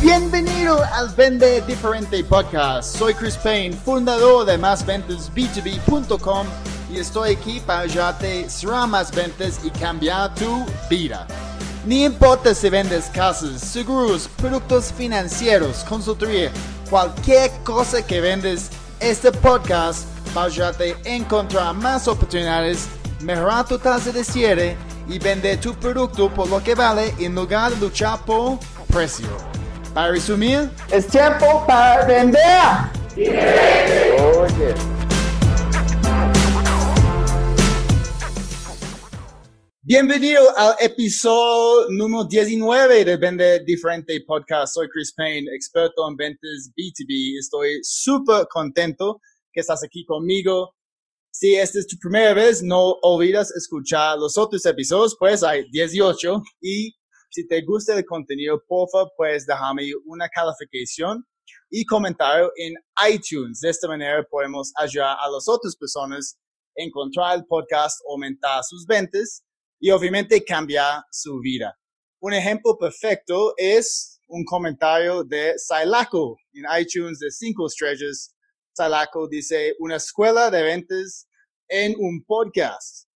Bienvenido al Vende Diferente Podcast. Soy Chris Payne, fundador de másventasb2b.com y estoy aquí para ayudarte a más ventas y cambiar tu vida. Ni importa si vendes casas, seguros, productos financieros, consultoría, cualquier cosa que vendes, este podcast va a ayudarte a encontrar más oportunidades, mejorar tu tasa de cierre y vender tu producto por lo que vale en lugar de luchar por precio. Para resumir, Es tiempo para vender. Bienvenido al episodio número 19 de Vende Diferente Podcast. Soy Chris Payne, experto en ventas B2B. Estoy súper contento que estás aquí conmigo. Si esta es tu primera vez, no olvides escuchar los otros episodios, pues hay 18. Y si te gusta el contenido, por favor, puedes dejarme una calificación y comentario en iTunes. De esta manera podemos ayudar a las otras personas a encontrar el podcast, aumentar sus ventas y obviamente cambiar su vida. Un ejemplo perfecto es un comentario de Silaco en iTunes de 5 estrellas. Silaco dice, una escuela de ventas en un podcast.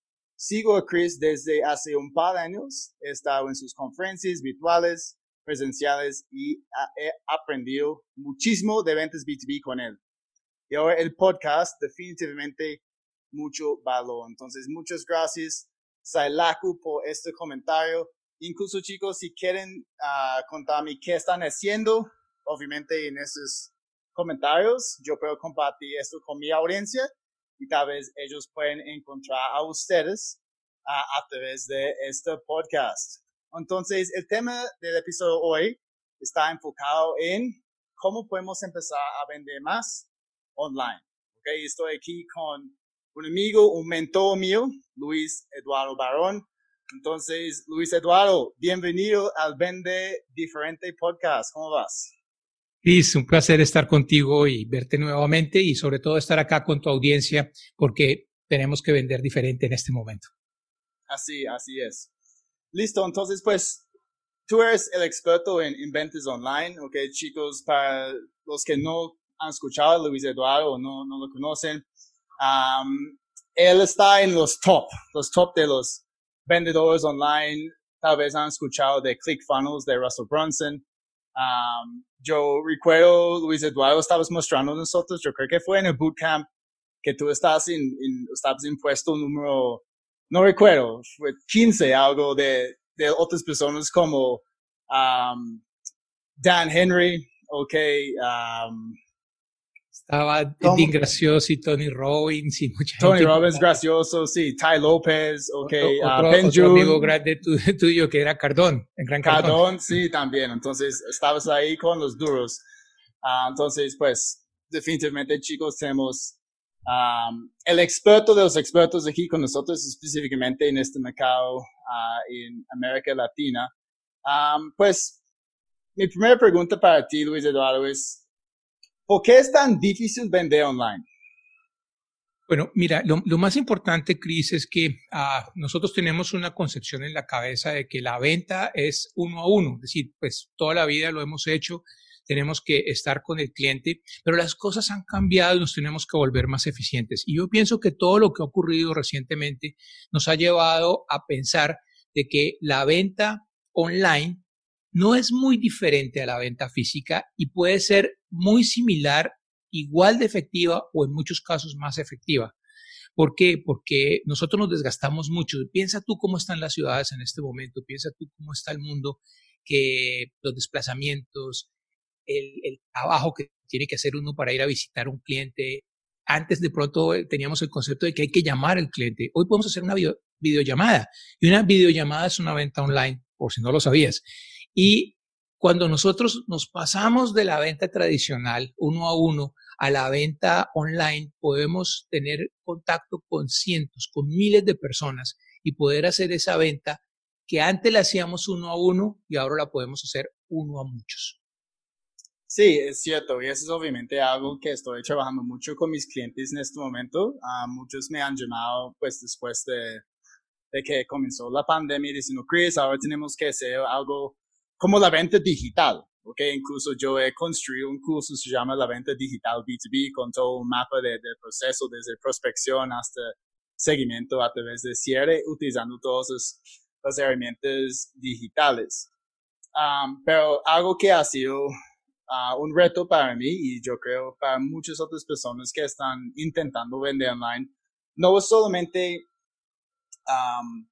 Sigo a Chris desde hace un par de años. He estado en sus conferencias virtuales, presenciales y he aprendido muchísimo de ventas B2B con él. Y ahora el podcast definitivamente mucho valor. Entonces, muchas gracias, Sailaku, por este comentario. Incluso, chicos, si quieren ah, contarme qué están haciendo, obviamente en esos comentarios, yo puedo compartir esto con mi audiencia y tal vez ellos pueden encontrar a ustedes a través de este podcast. Entonces, el tema del episodio hoy está enfocado en cómo podemos empezar a vender más online. Okay, estoy aquí con un amigo, un mentor mío, Luis Eduardo Barón. Entonces, Luis Eduardo, bienvenido al Vende Diferente Podcast. ¿Cómo vas? Cris, un placer estar contigo y verte nuevamente y sobre todo estar acá con tu audiencia porque tenemos que vender diferente en este momento. Así, así es. Listo, entonces, pues, tú eres el experto en, en ventas online, ok, chicos, para los que no han escuchado a Luis Eduardo o no, no lo conocen, am, él está en los top, los top de los vendedores online, tal vez han escuchado de ClickFunnels de Russell Brunson. Am, yo recuerdo, Luis Eduardo, estabas mostrando nosotros, yo creo que fue en el bootcamp que tú estás en, en estabas en puesto número, no recuerdo, fue 15, algo de, de otras personas como um, Dan Henry, ok, um, Estaba. Dean Gracioso y Tony Robbins y mucha Tony gente. Robbins, gracioso, sí, Ty López, ok, Otro, ah, otro- Ben otro amigo grande tu- tuyo que era Cardón, en Gran Cardón. Cardón, sí, también. Entonces, estabas ahí con los duros. Ah, entonces, pues, definitivamente, chicos, tenemos am, el experto de los expertos aquí con nosotros, específicamente en este mercado ah, en América Latina. Am, pues, mi primera pregunta para ti, Luis Eduardo, es, ¿por qué es tan difícil vender online? Bueno, mira, lo, más importante, Cris, es que ah, nosotros tenemos una concepción en la cabeza de que la venta es uno a uno, es decir, pues toda la vida lo hemos hecho, tenemos que estar con el cliente, pero las cosas han cambiado y nos tenemos que volver más eficientes. Y yo pienso que todo lo que ha ocurrido recientemente nos ha llevado a pensar de que la venta online no es muy diferente a la venta física y puede ser muy similar igual de efectiva o en muchos casos más efectiva. ¿Por qué? Porque nosotros nos desgastamos mucho. Piensa tú cómo están las ciudades en este momento, piensa tú cómo está el mundo, que los desplazamientos, el, trabajo que tiene que hacer uno para ir a visitar un cliente. Antes de pronto teníamos el concepto de que hay que llamar al cliente. Hoy podemos hacer una video, videollamada y una videollamada es una venta online, por si no lo sabías. Y cuando nosotros nos pasamos de la venta tradicional uno a uno a la venta online, podemos tener contacto con cientos, con miles de personas y poder hacer esa venta que antes la hacíamos uno a uno y ahora la podemos hacer uno a muchos. Sí, es cierto, y eso es obviamente algo que estoy trabajando mucho con mis clientes en este momento. Ah, muchos me han llamado, pues, después de, de que comenzó la pandemia, diciendo, Chris, ahora tenemos que hacer algo como la venta digital. ¿ok? Incluso yo he construido un curso, se llama la venta digital B2B, con todo un mapa de, del proceso desde prospección hasta seguimiento a través de cierre, utilizando todas las herramientas digitales. Um, pero algo que ha sido uh, un reto para mí y yo creo para muchas otras personas que están intentando vender online, no es solamente um,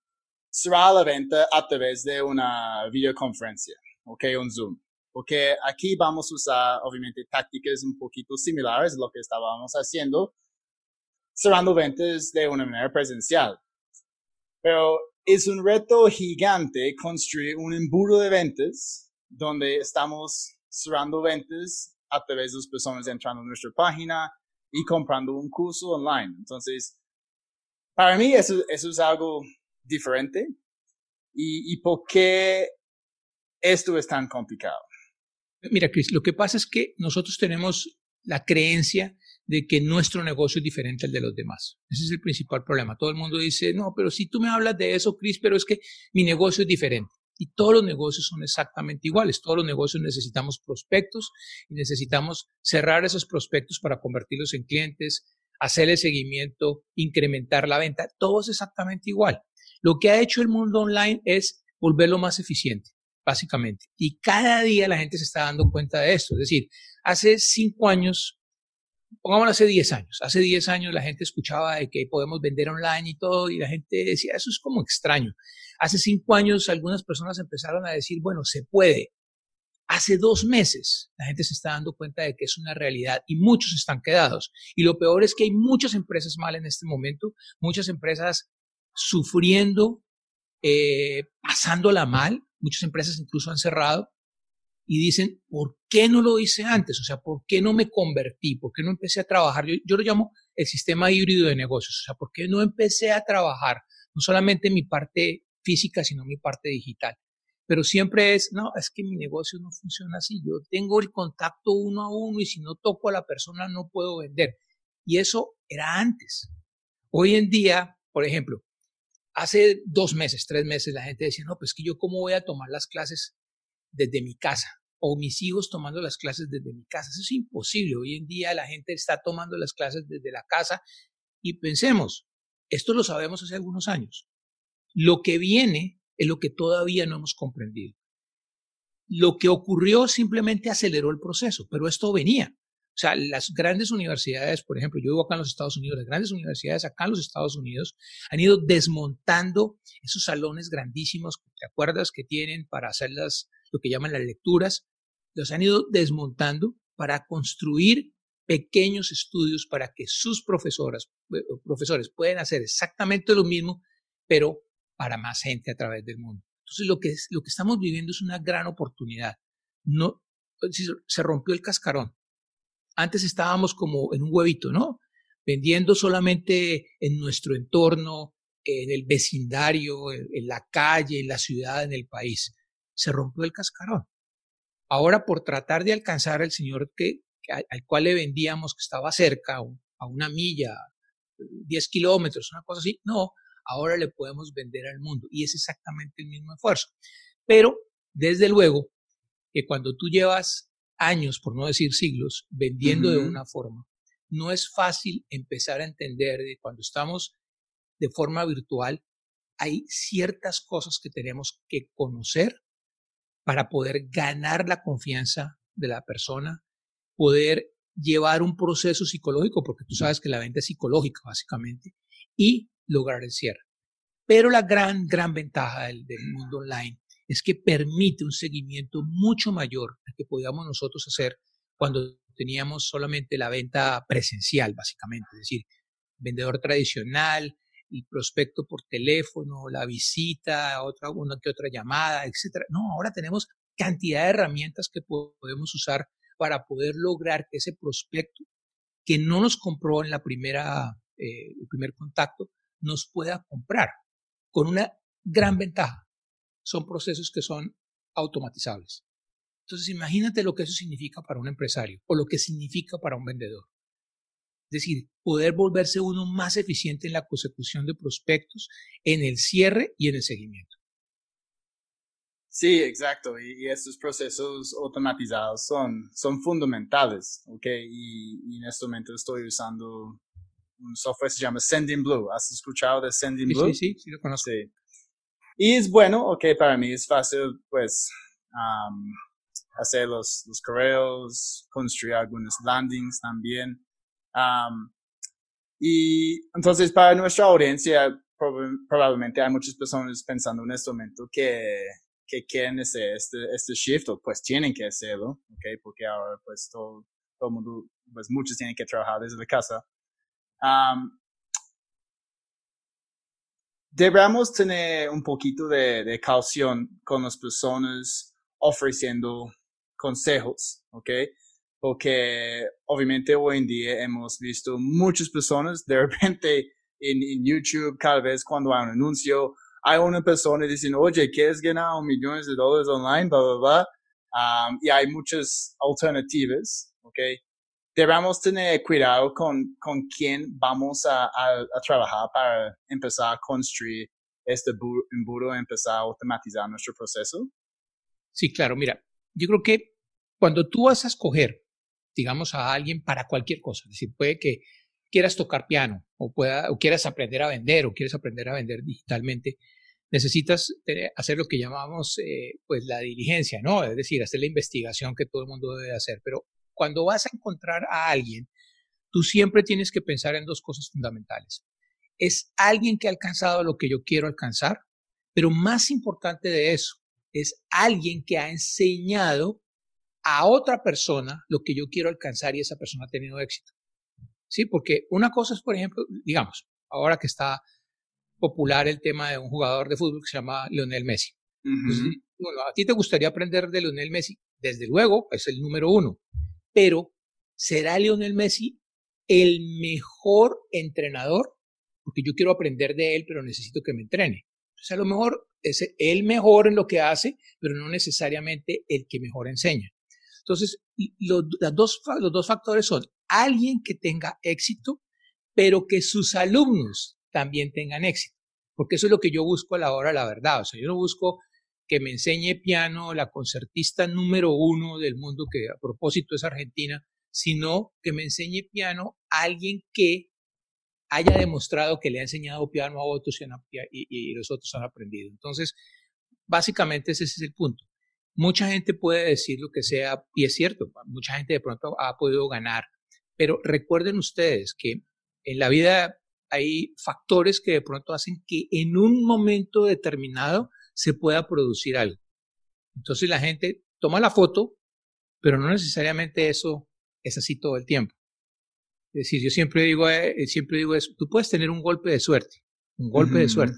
cerrar la venta a través de una videoconferencia, ok, un Zoom. Porque aquí vamos a usar, obviamente, tácticas un poquito similares a lo que estábamos haciendo, cerrando ventas de una manera presencial. Pero es un reto gigante construir un embudo de ventas donde estamos cerrando ventas a través de las personas entrando a nuestra página y comprando un curso online. Entonces, para mí eso es algo diferente. ¿Y, ¿Y por qué esto es tan complicado? Mira, Chris, lo que pasa es que nosotros tenemos la creencia de que nuestro negocio es diferente al de los demás. Ese es el principal problema. Todo el mundo dice, no, pero si tú me hablas de eso, Chris, pero es que mi negocio es diferente. Y todos los negocios son exactamente iguales. Todos los negocios necesitamos prospectos y necesitamos cerrar esos prospectos para convertirlos en clientes, hacer el seguimiento, incrementar la venta. Todo es exactamente igual. Lo que ha hecho el mundo online es volverlo más eficiente, básicamente. Y cada día la gente se está dando cuenta de esto. Es decir, hace cinco años pongámoslo hace 10 años. Hace 10 años la gente escuchaba de que podemos vender online y todo, y la gente decía, eso es como extraño. Hace 5 años algunas personas empezaron a decir, bueno, se puede. Hace dos meses la gente se está dando cuenta de que es una realidad y muchos están quedados. Y lo peor es que hay muchas empresas mal en este momento, muchas empresas sufriendo, eh, pasándola mal, muchas empresas incluso han cerrado y dicen, ¿por qué no lo hice antes? O sea, ¿por qué no me convertí? ¿Por qué no empecé a trabajar? Yo, yo lo llamo el sistema híbrido de negocios. O sea, ¿por qué no empecé a trabajar no solamente mi parte física, sino mi parte digital? Pero siempre es, no, es que mi negocio no funciona así. Yo tengo el contacto uno a uno y si no toco a la persona no puedo vender. Y eso era antes. Hoy en día, por ejemplo, hace dos meses, tres meses, la gente decía, no, pues que yo cómo voy a tomar las clases desde mi casa o mis hijos tomando las clases desde mi casa. Eso es imposible. Hoy en día la gente está tomando las clases desde la casa y pensemos, esto lo sabemos hace algunos años. Lo que viene es lo que todavía no hemos comprendido. Lo que ocurrió simplemente aceleró el proceso, pero esto venía. O sea, las grandes universidades, por ejemplo, yo vivo acá en los Estados Unidos, las grandes universidades acá en los Estados Unidos han ido desmontando esos salones grandísimos, ¿te acuerdas? Que tienen para hacer las, lo que llaman las lecturas, los han ido desmontando para construir pequeños estudios para que sus profesoras, eh, profesores puedan hacer exactamente lo mismo, pero para más gente a través del mundo. Entonces, lo que, lo que estamos viviendo es una gran oportunidad. No, se rompió el cascarón. Antes estábamos como en un huevito, ¿no? Vendiendo solamente en nuestro entorno, en el vecindario, en la calle, en la ciudad, en el país se rompió el cascarón. Ahora, por tratar de alcanzar al señor que, al cual le vendíamos, que estaba cerca, a una milla, 10 kilómetros, una cosa así, no, ahora le podemos vender al mundo y es exactamente el mismo esfuerzo. Pero, desde luego, que cuando tú llevas años, por no decir siglos, vendiendo de una forma, no es fácil empezar a entender de cuando estamos de forma virtual, hay ciertas cosas que tenemos que conocer para poder ganar la confianza de la persona, poder llevar un proceso psicológico, porque tú sabes que la venta es psicológica básicamente, y lograr el cierre. Pero la gran, gran ventaja del, mundo online es que permite un seguimiento mucho mayor al que podíamos nosotros hacer cuando teníamos solamente la venta presencial, básicamente, es decir, vendedor tradicional, el prospecto por teléfono, la visita, otra, una que otra llamada, etcétera. No, ahora tenemos cantidad de herramientas que podemos usar para poder lograr que ese prospecto que no nos compró en la primera, eh, el primer contacto, nos pueda comprar con una gran ventaja. Son procesos que son automatizables. Entonces, imagínate lo que eso significa para un empresario o lo que significa para un vendedor. Es decir, poder volverse uno más eficiente en la consecución de prospectos, en el cierre y en el seguimiento. Sí, exacto. Y, estos procesos automatizados son, son fundamentales, ¿ok? Y, en este momento estoy usando un software que se llama Sending Blue. ¿Has escuchado de Sending Blue? Sí, sí, sí, lo conozco. Sí. Y es bueno, ok, para mí es fácil, pues, hacer los, los correos, construir algunos landings también. y entonces para nuestra audiencia, probablemente hay muchas personas pensando en este momento que, que quieren hacer este, este shift, o pues tienen que hacerlo, ¿ok? Porque ahora pues todo, todo el mundo, pues muchos tienen que trabajar desde casa. Debemos tener un poquito de, de caución con las personas ofreciendo consejos, ¿ok? Porque obviamente hoy en día hemos visto muchas personas de repente en, YouTube, cada vez cuando hay un anuncio, hay una persona diciendo, oye, ¿quieres ganar millones de dólares online? Bla, bla, bla. Um, y hay muchas alternativas, ¿ok? Debemos tener cuidado con, con quién vamos a, a, trabajar para empezar a construir este embudo, empezar a automatizar nuestro proceso. Sí, claro, mira, yo creo que cuando tú vas a escoger, digamos, a alguien para cualquier cosa, es decir, puede que quieras tocar piano o, pueda, o quieras aprender a vender o quieres aprender a vender digitalmente, necesitas hacer lo que llamamos eh, pues la diligencia, ¿no? Es decir, hacer la investigación que todo el mundo debe hacer. Pero cuando vas a encontrar a alguien, tú siempre tienes que pensar en dos cosas fundamentales. Es alguien que ha alcanzado lo que yo quiero alcanzar, pero más importante de eso, es alguien que ha enseñado a otra persona lo que yo quiero alcanzar y esa persona ha tenido éxito. ¿sí? Porque una cosa es, por ejemplo, digamos, ahora que está popular el tema de un jugador de fútbol que se llama Lionel Messi. bueno, a ti te gustaría aprender de Lionel Messi, desde luego, es el número uno, pero ¿será Lionel Messi el mejor entrenador? Porque yo quiero aprender de él, pero necesito que me entrene. O a lo mejor es el mejor en lo que hace, pero no necesariamente el que mejor enseña. Entonces, los, dos, los dos factores son alguien que tenga éxito, pero que sus alumnos también tengan éxito. Porque eso es lo que yo busco a la hora la verdad. O sea, yo no busco que me enseñe piano la concertista número uno del mundo, que a propósito es Argentina, sino que me enseñe piano alguien que haya demostrado que le ha enseñado piano a otros y, y los otros han aprendido. Entonces, básicamente ese es el punto. Mucha gente puede decir lo que sea, y es cierto, mucha gente de pronto ha podido ganar, pero recuerden ustedes que en la vida hay factores que de pronto hacen que en un momento determinado se pueda producir algo. Entonces la gente toma la foto, pero no necesariamente eso es así todo el tiempo. Es decir, yo siempre digo, eh, siempre digo eso, tú puedes tener un golpe de suerte, un golpe de suerte,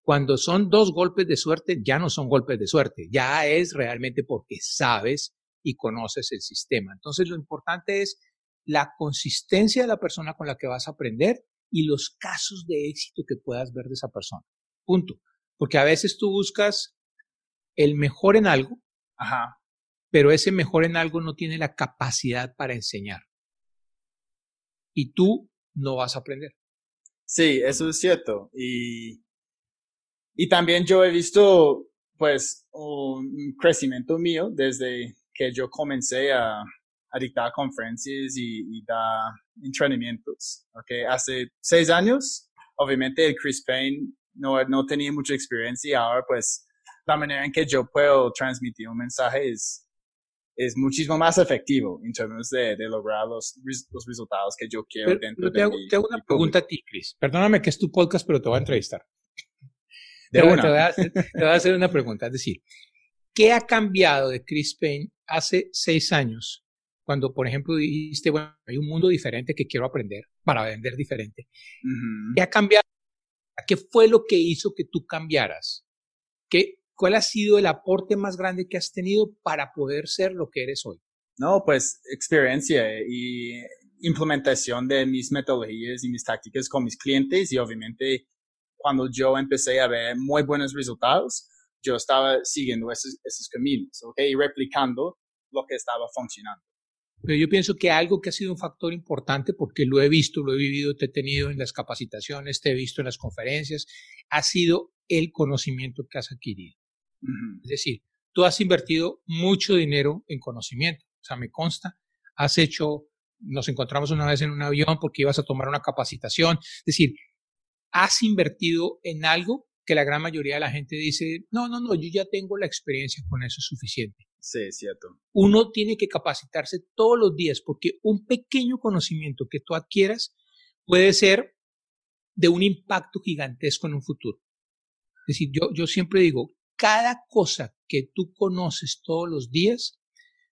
cuando son dos golpes de suerte, ya no son golpes de suerte, ya es realmente porque sabes y conoces el sistema. Entonces, lo importante es la consistencia de la persona con la que vas a aprender y los casos de éxito que puedas ver de esa persona. Punto. Porque a veces tú buscas el mejor en algo, ajá, pero ese mejor en algo no tiene la capacidad para enseñar. Y tú no vas a aprender. Sí, eso es cierto. Y y también yo he visto, pues, un crecimiento mío desde que yo comencé a, a dictar conferencias y, y, dar entrenamientos. Okay. Hace seis años, obviamente, el Chris Payne no, no tenía mucha experiencia y ahora, pues, la manera en que yo puedo transmitir un mensaje es, es muchísimo más efectivo en términos de, de lograr los, los, resultados que yo quiero dentro de te Te hago una pregunta a ti, Chris. Perdóname que es tu podcast, pero te voy a entrevistar. Te, voy a hacer, una pregunta, es decir, ¿qué ha cambiado de Chris Payne hace seis años? Cuando, por ejemplo, dijiste, bueno, hay un mundo diferente que quiero aprender para vender diferente. ¿Qué ha cambiado? ¿Qué fue lo que hizo que tú cambiaras? ¿Qué, ¿Cuál ha sido el aporte más grande que has tenido para poder ser lo que eres hoy? No, pues experiencia y implementación de mis metodologías y mis tácticas con mis clientes y obviamente cuando yo empecé a ver muy buenos resultados, yo estaba siguiendo esos, caminos, ¿ok? Y replicando lo que estaba funcionando. Pero yo pienso que algo que ha sido un factor importante, porque lo he visto, lo he vivido, te he tenido en las capacitaciones, te he visto en las conferencias, ha sido el conocimiento que has adquirido. Es decir, tú has invertido mucho dinero en conocimiento. O sea, me consta, has hecho, nos encontramos una vez en un avión porque ibas a tomar una capacitación. Es decir, has invertido en algo que la gran mayoría de la gente dice, no, no, no, yo ya tengo la experiencia, con eso es suficiente. Sí, es cierto. Uno tiene que capacitarse todos los días porque un pequeño conocimiento que tú adquieras puede ser de un impacto gigantesco en un futuro. Es decir, yo, yo siempre digo, cada cosa que tú conoces todos los días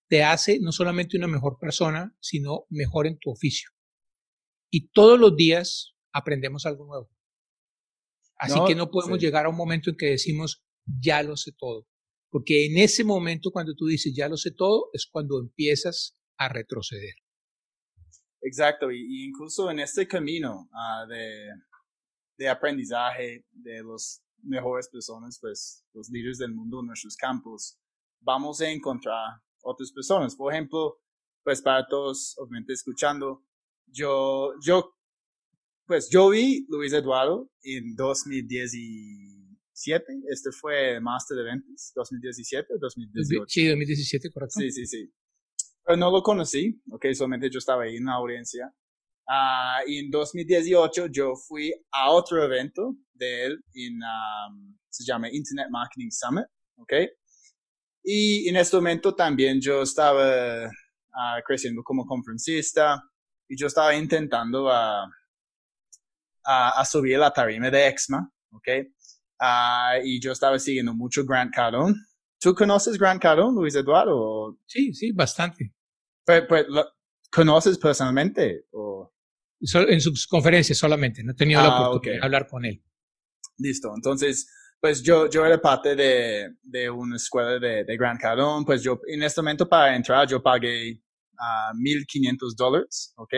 te hace no solamente una mejor persona, sino mejor en tu oficio. Y todos los días aprendemos algo nuevo. Así que no podemos llegar a un momento en que decimos, ya lo sé todo. Porque en ese momento, cuando tú dices, ya lo sé todo, es cuando empiezas a retroceder. Exacto, y, incluso en este camino ah, de, de aprendizaje de los mejores personas, pues los líderes del mundo en nuestros campos, vamos a encontrar otras personas. Por ejemplo, pues para todos, obviamente escuchando, yo, yo, pues yo vi Luis Eduardo en 2017. Este fue Master de Ventas, 2017 o 2018. Sí, 2017, correcto. Sí, sí, sí. Pero no lo conocí, ok, solamente yo estaba ahí en la audiencia. Uh, y en 2018 yo fui a otro evento de él, en, um, se llama Internet Marketing Summit, ¿ok? Y en este momento también yo estaba uh, creciendo como conferencista y yo estaba intentando a, a, subir la tarima de EXMA, ¿ok? Uh, y yo estaba siguiendo mucho Grant Cardone. ¿Tú conoces Grant Cardone, Luis Eduardo? Sí, sí, bastante. Pues, pues, ¿Conoces personalmente? O? en sus conferencias solamente, no he tenido la ah, oportunidad de hablar con él. Listo, entonces, pues yo, yo era parte de, de una escuela de, de Grand Cardone, pues yo en este momento para entrar yo pagué uh, 1.500 dólares, ¿ok?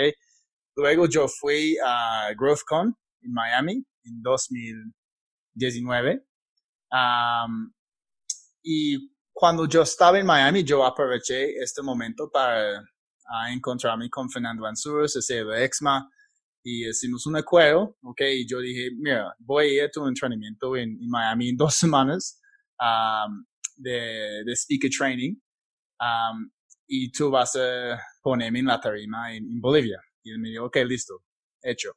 Luego yo fui a GrowthCon en Miami en 2019. Um, y cuando yo estaba en Miami, yo aproveché este momento para encontrarme con Fernando Anzuros, ese de EXMA, y hicimos un acuerdo, ¿ok? Y yo dije, mira, voy a ir a tu entrenamiento en, Miami en dos semanas um, de, de, speaker training um, y tú vas a ponerme en la tarima en, Bolivia. Y él me dijo, ok, listo, hecho.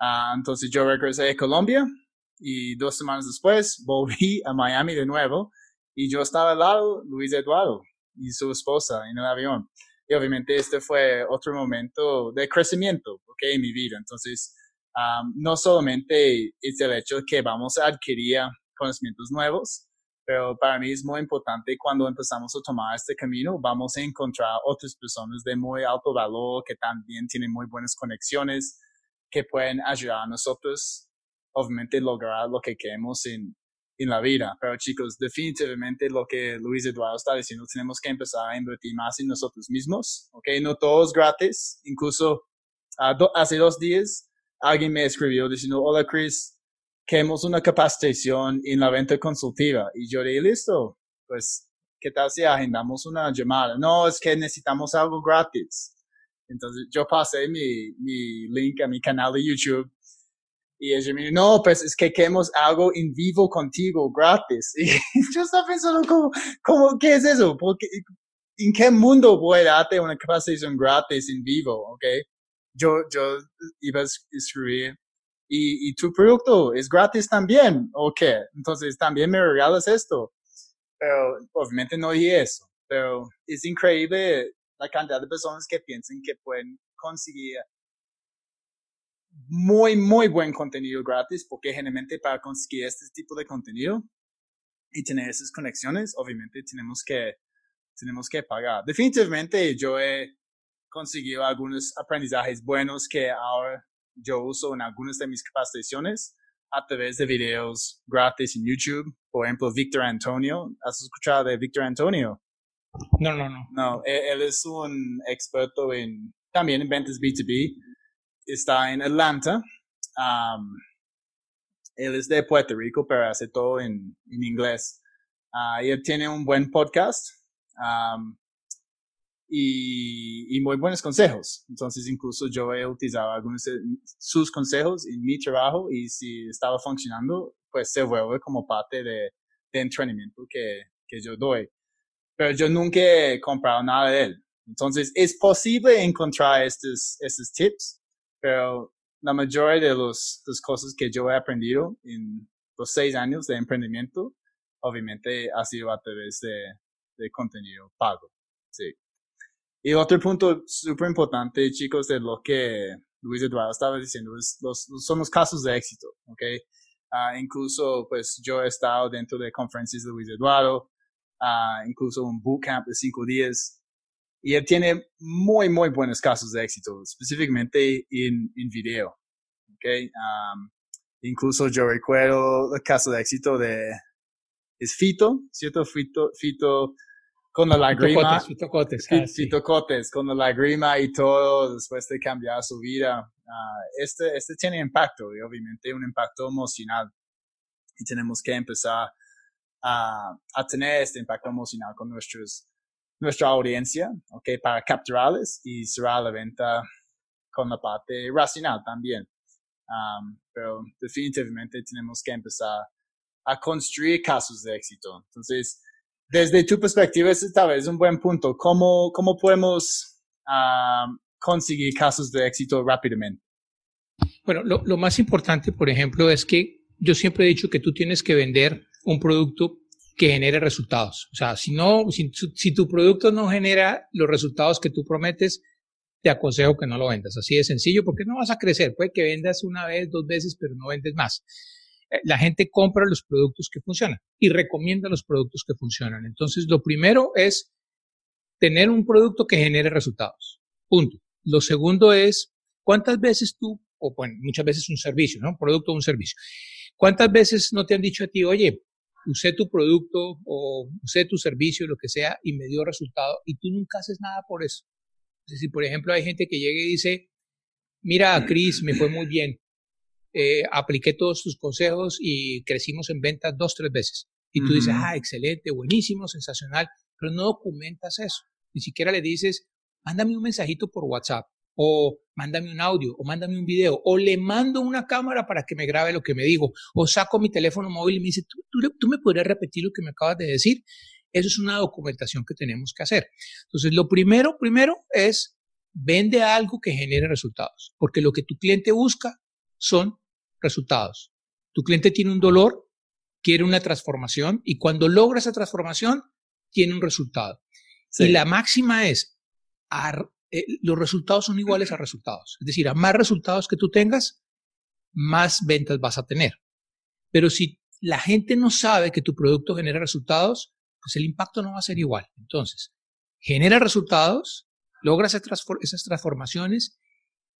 Uh, entonces yo regresé a Colombia y dos semanas después volví a Miami de nuevo y yo estaba al lado Luis Eduardo y su esposa en el avión. Y obviamente este fue otro momento de crecimiento, ¿ok? En mi vida. Entonces, no solamente es el hecho de que vamos a adquirir conocimientos nuevos, pero para mí es muy importante cuando empezamos a tomar este camino, vamos a encontrar otras personas de muy alto valor que también tienen muy buenas conexiones, que pueden ayudar a nosotros, obviamente, lograr lo que queremos en, en la vida. Pero chicos, definitivamente lo que Luis Eduardo está diciendo, tenemos que empezar a invertir más en nosotros mismos, ¿ok? No todo es gratis. Incluso uh, hace dos días alguien me escribió diciendo, hola Chris, queremos una capacitación en la venta consultiva. Y yo dije, listo, pues, ¿qué tal si agendamos una llamada? No, es que necesitamos algo gratis. Entonces yo pasé mi, mi link a mi canal de YouTube y ella me dijo, no, pues es que queremos algo en vivo contigo gratis. Y yo estaba pensando, ¿cómo, cómo, ¿qué es eso? Porque, ¿En qué mundo voy a darte una capacitación gratis en vivo? ¿Ok? Yo, yo iba a escribir, y, y tu producto es gratis también, ¿o qué? Entonces también me regalas esto. Pero obviamente no dije eso. Pero es increíble la cantidad de personas que piensan que pueden conseguir muy, muy buen contenido gratis, porque generalmente para conseguir este tipo de contenido y tener esas conexiones, obviamente tenemos que, tenemos que pagar. Definitivamente yo he conseguido algunos aprendizajes buenos que ahora yo uso en algunas de mis capacitaciones a través de videos gratis en YouTube. Por ejemplo, Victor Antonio. ¿Has escuchado de Victor Antonio? No, no, no. No, él, él es un experto en, también en ventas B2B está en Atlanta. él es de Puerto Rico, pero hace todo en, en inglés. Uh, y él tiene un buen podcast y, y, muy buenos consejos. Entonces, incluso yo he utilizado algunos de sus consejos en mi trabajo y si estaba funcionando, pues se vuelve como parte de, de entrenamiento que, que yo doy. Pero yo nunca he comprado nada de él. Entonces, es posible encontrar estos, estos tips, pero la mayoría de los, las cosas que yo he aprendido en los seis años de emprendimiento, obviamente ha sido a través de, de contenido pago. Sí. Y otro punto súper importante, chicos, de lo que Luis Eduardo estaba diciendo, es los, son los casos de éxito, ¿ok? Uh, incluso, pues, yo he estado dentro de conferencias de Luis Eduardo, uh, incluso un bootcamp de cinco días, y él tiene muy, muy buenos casos de éxito, específicamente en, en video, ¿ok? Um, incluso yo recuerdo el caso de éxito de, es Fito, ¿cierto? Fito, Fito con la lágrima. Fito Cotes, Fito, Cotes, con la lágrima y todo después de cambiar su vida. Uh, este, este tiene impacto y obviamente un impacto emocional. Y tenemos que empezar a, a tener este impacto emocional con nuestros, nuestra audiencia, ¿ok? Para capturarles y cerrar la venta con la parte racional también. Um, pero definitivamente tenemos que empezar a construir casos de éxito. Entonces, desde tu perspectiva, ese tal vez es un buen punto. ¿Cómo, cómo podemos uh, conseguir casos de éxito rápidamente? Bueno, lo, lo, más importante, por ejemplo, es que yo siempre he dicho que tú tienes que vender un producto que genere resultados. O sea, si no, si, si tu producto no genera los resultados que tú prometes, te aconsejo que no lo vendas. Así de sencillo, porque no vas a crecer. Puede que vendas una vez, dos veces, pero no vendes más. Eh, la gente compra los productos que funcionan y recomienda los productos que funcionan. Entonces, lo primero es tener un producto que genere resultados. Punto. Lo segundo es, ¿cuántas veces tú, o bueno, muchas veces un servicio, ¿no? Un producto o un servicio. ¿Cuántas veces no te han dicho a ti, oye, usé tu producto o usé tu servicio, lo que sea, y me dio resultado, y tú nunca haces nada por eso? Es decir, por ejemplo, hay gente que llega y dice, mira, Cris, me fue muy bien, eh, apliqué todos tus consejos y crecimos en ventas dos, tres veces. Y tú dices, ah, excelente, buenísimo, sensacional, pero no documentas eso. Ni siquiera le dices, mándame un mensajito por WhatsApp, o mándame un audio, o mándame un video, o le mando una cámara para que me grabe lo que me digo, o saco mi teléfono móvil y me dice, ¿tú, tú me podrías repetir lo que me acabas de decir? Eso es una documentación que tenemos que hacer. Entonces, lo primero, primero es vende algo que genere resultados, porque lo que tu cliente busca son resultados. Tu cliente tiene un dolor, quiere una transformación y cuando logra esa transformación, tiene un resultado. Y la máxima es, eh, los resultados son iguales a resultados. Es decir, a más resultados que tú tengas, más ventas vas a tener. Pero si la gente no sabe que tu producto genera resultados, pues el impacto no va a ser igual. Entonces, genera resultados, logra esas transformaciones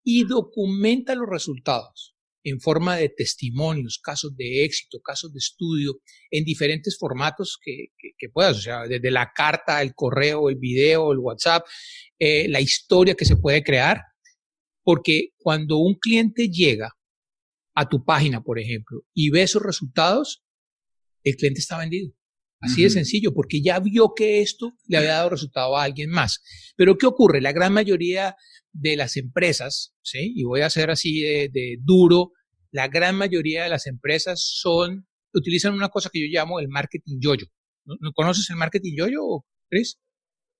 y documenta los resultados en forma de testimonios, casos de éxito, casos de estudio, en diferentes formatos que, que, puedas, o sea, desde la carta, el correo, el video, el WhatsApp, eh, la historia que se puede crear, porque cuando un cliente llega a tu página, por ejemplo, y ve esos resultados, el cliente está vendido. Así de sencillo, porque ya vio que esto le había dado resultado a alguien más. Pero ¿qué ocurre? La gran mayoría de las empresas, ¿sí? y voy a ser así de, duro, la gran mayoría de las empresas son, utilizan una cosa que yo llamo el marketing yoyo. ¿No, ¿No conoces el marketing yoyo, Chris?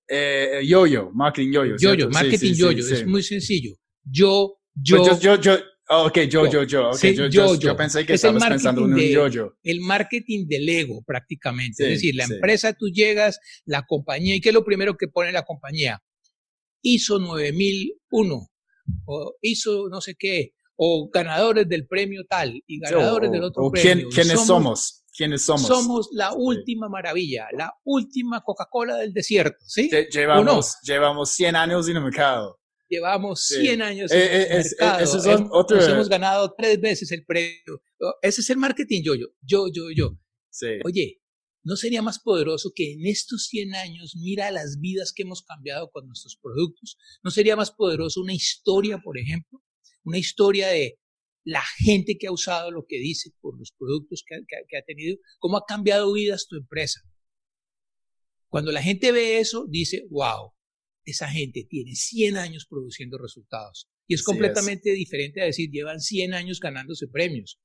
Eh, yoyo, marketing yoyo. Yoyo, marketing yoyo, es muy sencillo. Yo, yo, pues yo, yo, Oh, ok, yo, yo, yo. Okay, yo, yo, yo, pensé que estabas pensando en un yo-yo. El marketing del ego, prácticamente. es decir, la empresa, tú llegas, la compañía, ¿y qué es lo primero que pone la compañía? ISO 9001, o ISO no sé qué, o ganadores del premio tal, y ganadores del otro premio. ¿Quiénes somos? ¿Quiénes somos? Somos la última maravilla, la última Coca-Cola del desierto, ¿sí? Llevamos, llevamos 100 años en el mercado. Llevamos 100 años en eh, el mercado. Nos hemos ganado tres veces el premio. Oh, ese es el marketing yo, yo, yo, yo, yo. Oye, ¿no sería más poderoso que en estos 100 años mira las vidas que hemos cambiado con nuestros productos? ¿No sería más poderoso una historia, por ejemplo? Una historia de la gente que ha usado lo que dice por los productos que, que ha tenido, cómo ha cambiado vidas tu empresa. Cuando la gente ve eso, dice, wow, esa gente tiene 100 años produciendo resultados. Y es completamente diferente a decir, llevan 100 años ganándose premios.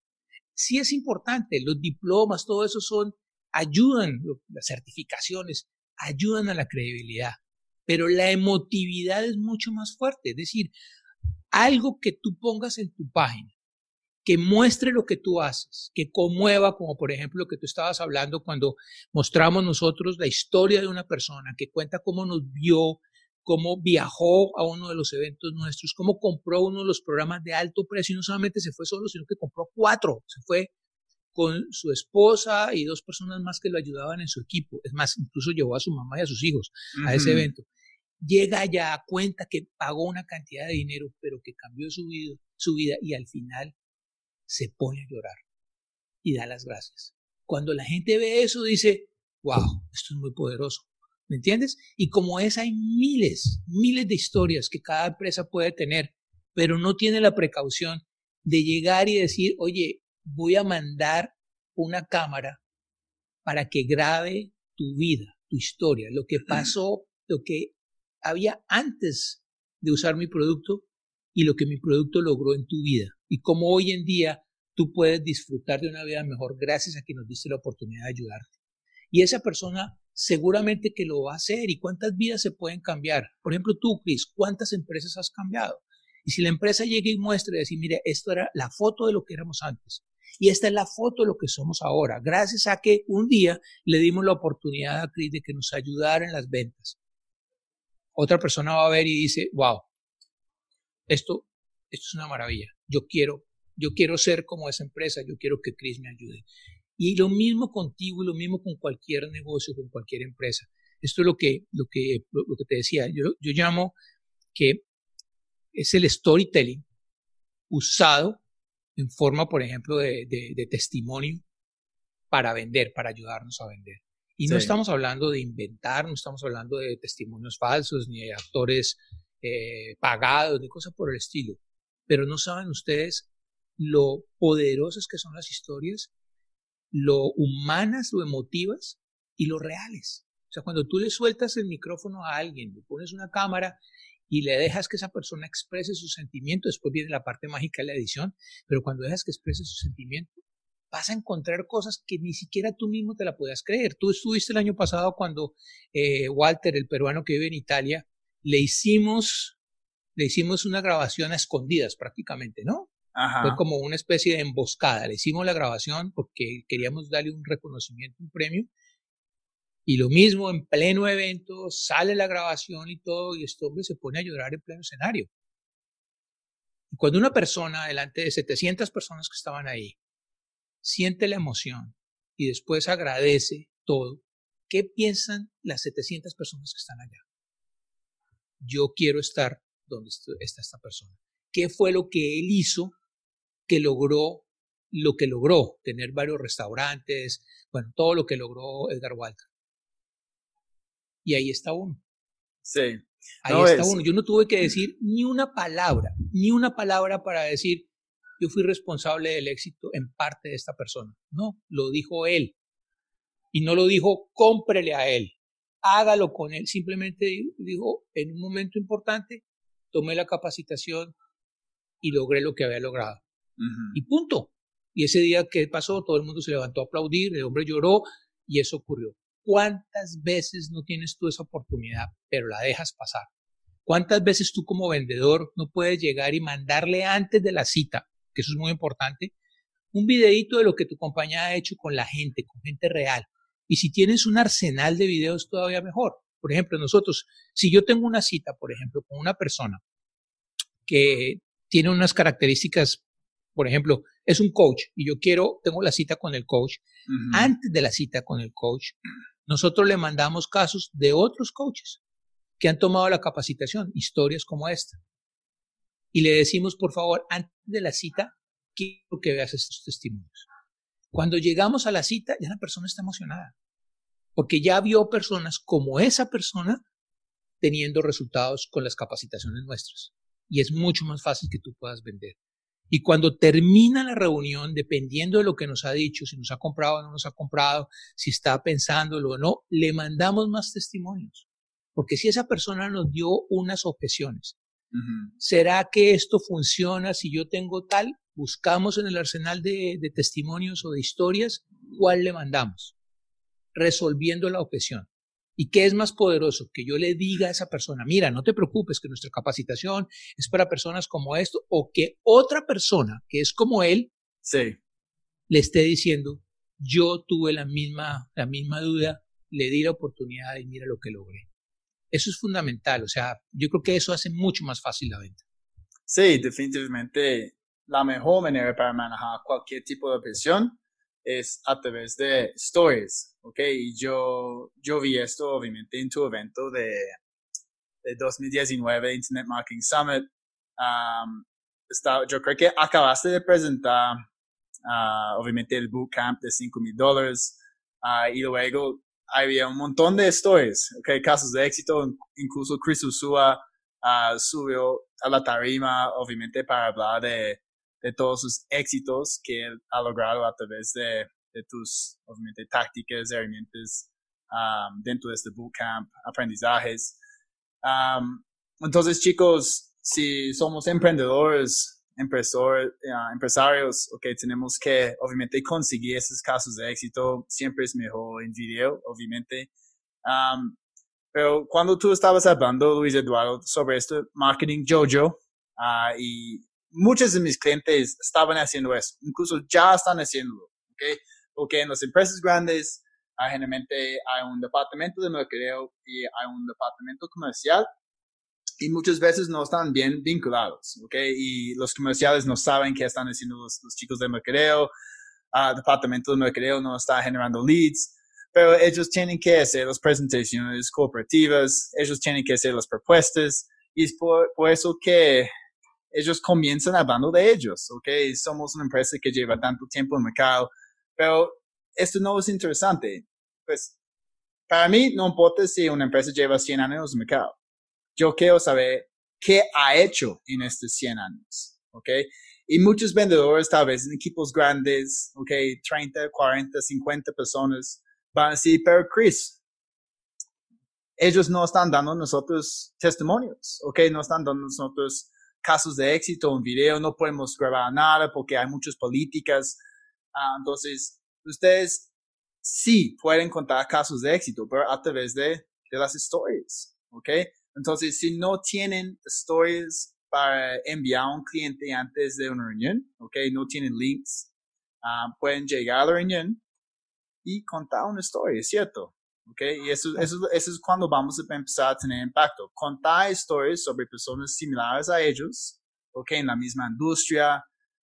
Sí es importante, los diplomas, todo eso son ayudan, las certificaciones ayudan a la credibilidad, pero la emotividad es mucho más fuerte. Es decir, algo que tú pongas en tu página, que muestre lo que tú haces, que conmueva, como por ejemplo lo que tú estabas hablando cuando mostramos nosotros la historia de una persona que cuenta cómo nos vio, cómo viajó a uno de los eventos nuestros, cómo compró uno de los programas de alto precio y no solamente se fue solo, sino que compró cuatro, se fue con su esposa y dos personas más que lo ayudaban en su equipo. Es más, incluso llevó a su mamá y a sus hijos a ese evento. Llega ya a cuenta que pagó una cantidad de dinero, pero que cambió su vida, su vida y al final se pone a llorar y da las gracias. Cuando la gente ve eso, dice, wow, esto es muy poderoso. ¿Me entiendes? Y como es, hay miles, miles de historias que cada empresa puede tener, pero no tiene la precaución de llegar y decir, oye, voy a mandar una cámara para que grabe tu vida, tu historia, lo que pasó, lo que había antes de usar mi producto y lo que mi producto logró en tu vida. Y cómo hoy en día tú puedes disfrutar de una vida mejor gracias a que nos diste la oportunidad de ayudarte. Y esa persona seguramente que lo va a hacer. ¿Y cuántas vidas se pueden cambiar? Por ejemplo, tú, Chris, ¿cuántas empresas has cambiado? Y si la empresa llega y muestra y decir, mire, esto era la foto de lo que éramos antes. Y esta es la foto de lo que somos ahora, gracias a que un día le dimos la oportunidad a Chris de que nos ayudara en las ventas. Otra persona va a ver y dice, wow, esto, esto es una maravilla. Yo quiero, yo quiero ser como esa empresa, yo quiero que Chris me ayude. Y lo mismo contigo y lo mismo con cualquier negocio, con cualquier empresa. Esto es lo que, lo que, lo que te decía. Yo, yo llamo que es el storytelling usado en forma, por ejemplo, de, de, testimonio para vender, para ayudarnos a vender. Y no estamos hablando de inventar, no estamos hablando de testimonios falsos, ni de actores eh, pagados, ni cosas por el estilo. Pero no saben ustedes lo poderosas que son las historias, lo humanas, lo emotivas y lo reales. O sea, cuando tú le sueltas el micrófono a alguien, le pones una cámara y le dejas que esa persona exprese su sentimiento, después viene la parte mágica de la edición, pero cuando dejas que exprese su sentimiento, vas a encontrar cosas que ni siquiera tú mismo te la puedas creer. Tú estuviste el año pasado cuando eh, Walter, el peruano que vive en Italia, le hicimos, le hicimos una grabación a escondidas prácticamente, ¿no? Fue como una especie de emboscada. Le hicimos la grabación porque queríamos darle un reconocimiento, un premio, y lo mismo, en pleno evento, sale la grabación y todo, y este hombre se pone a llorar en pleno escenario. Y cuando una persona, delante de 700 personas que estaban ahí, siente la emoción y después agradece todo, ¿qué piensan las 700 personas que están allá? Yo quiero estar donde está esta persona. ¿Qué fue lo que él hizo que logró lo que logró? Tener varios restaurantes, bueno, todo lo que logró Edgar Walter y ahí está uno. Sí. Ahí está uno. Yo no tuve que decir ni una palabra, ni una palabra para decir, yo fui responsable del éxito en parte de esta persona. No, lo dijo él. Y no lo dijo, cómprele a él, hágalo con él. Simplemente dijo, en un momento importante, tomé la capacitación y logré lo que había logrado. Y punto. Y ese día que pasó, todo el mundo se levantó a aplaudir, el hombre lloró y eso ocurrió. ¿Cuántas veces no tienes tú esa oportunidad, pero la dejas pasar? ¿Cuántas veces tú como vendedor no puedes llegar y mandarle antes de la cita, que eso es muy importante, un videito de lo que tu compañía ha hecho con la gente, con gente real? Y si tienes un arsenal de videos, todavía mejor. Por ejemplo, nosotros, si yo tengo una cita, por ejemplo, con una persona que tiene unas características, por ejemplo, es un coach y yo quiero, tengo la cita con el coach, antes de la cita con el coach, nosotros le mandamos casos de otros coaches que han tomado la capacitación, historias como esta. Y le decimos, por favor, antes de la cita, quiero que veas estos testimonios. Cuando llegamos a la cita, ya la persona está emocionada, porque ya vio personas como esa persona teniendo resultados con las capacitaciones nuestras. Y es mucho más fácil que tú puedas vender. Y cuando termina la reunión, dependiendo de lo que nos ha dicho, si nos ha comprado o no nos ha comprado, si está pensándolo o no, le mandamos más testimonios. Porque si esa persona nos dio unas objeciones, ¿será que esto funciona si yo tengo tal? Buscamos en el arsenal de, testimonios o de historias cuál le mandamos. resolviendo la objeción. ¿Y qué es más poderoso? Que yo le diga a esa persona, mira, no te preocupes, que nuestra capacitación es para personas como esto, o que otra persona que es como él sí. le esté diciendo, yo tuve la misma, la misma duda, le di la oportunidad y mira lo que logré. Eso es fundamental, o sea, yo creo que eso hace mucho más fácil la venta. Sí, definitivamente la mejor manera para manejar cualquier tipo de presión es a través de stories, ¿ok? Y yo, yo vi esto obviamente en tu evento de, de 2019, Internet Marketing Summit. Um, yo creo que acabaste de presentar, uh, obviamente, el bootcamp de 5 mil dólares uh, y luego había un montón de stories, ¿ok? Casos de éxito, incluso Chris Usua uh, subió a la tarima, obviamente, para hablar de de todos sus éxitos que él ha logrado a través de, de tus, obviamente, tácticas, herramientas um, dentro de este bootcamp, aprendizajes. Um, entonces, chicos, si somos emprendedores, empresor, uh, empresarios, okay, tenemos que, obviamente, conseguir esos casos de éxito. Siempre es mejor en video, obviamente. Um, pero cuando tú estabas hablando, Luis Eduardo, sobre esto, marketing Jojo, uh, y muchos de mis clientes estaban haciendo eso, incluso ya están haciéndolo, ¿ok? Porque en las empresas grandes hay, ah, generalmente hay un departamento de mercadeo y hay un departamento comercial y muchas veces no están bien vinculados, ¿ok? Y los comerciales no saben qué están haciendo los, chicos de mercadeo, el departamento de mercadeo no está generando leads, pero ellos tienen que hacer las presentaciones cooperativas, ellos tienen que hacer las propuestas y es por, por eso que ellos comienzan hablando de ellos, ¿ok? Somos una empresa que lleva tanto tiempo en el mercado, pero esto no es interesante. Pues, para mí no importa si una empresa lleva 100 años en el mercado. Yo quiero saber qué ha hecho en estos 100 años, ¿ok? Y muchos vendedores, tal vez en equipos grandes, ¿ok? 30, 40, 50 personas, van a decir, pero Chris, ellos no están dando nosotros testimonios, ¿ok? No están dando nosotros casos de éxito en video, no podemos grabar nada porque hay muchas políticas. Ah, entonces, ustedes sí pueden contar casos de éxito, pero a través de, de las stories, ¿ok? Entonces, si no tienen stories para enviar a un cliente antes de una reunión, ¿ok? No tienen links, ah, pueden llegar a la reunión y contar una story, ¿cierto? Okay, y eso, eso, eso, es cuando vamos a empezar a tener impacto. Contar historias sobre personas similares a ellos, okay, en la misma industria,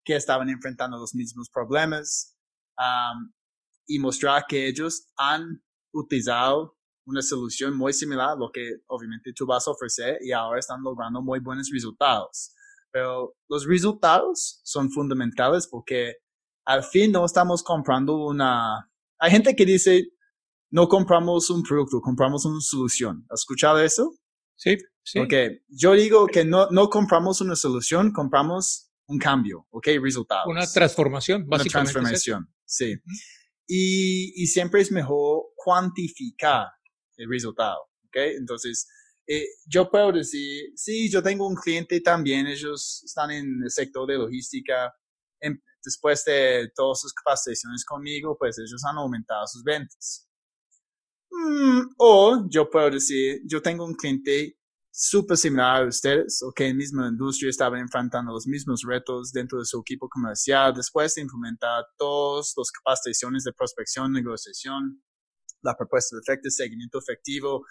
que estaban enfrentando los mismos problemas, um, y mostrar que ellos han utilizado una solución muy similar a lo que obviamente tú vas a ofrecer y ahora están logrando muy buenos resultados. Pero los resultados son fundamentales porque al fin no estamos comprando una... Hay gente que dice, no compramos un producto, compramos una solución. ¿Has escuchado eso? Sí, sí. Ok, yo digo que no, no compramos una solución, compramos un cambio, ok, resultados. Una transformación, básicamente. Una transformación, sí. Y, y, siempre es mejor cuantificar el resultado, ok. Entonces, eh, yo puedo decir, sí, yo tengo un cliente también, ellos están en el sector de logística, después de todas sus capacitaciones conmigo, pues ellos han aumentado sus ventas. Mm, o yo puedo decir, yo tengo un cliente súper similar a ustedes, o que en la misma industria estaba enfrentando los mismos retos dentro de su equipo comercial, después de implementar todas las capacitaciones de prospección, negociación, la propuesta de efecto, seguimiento efectivo,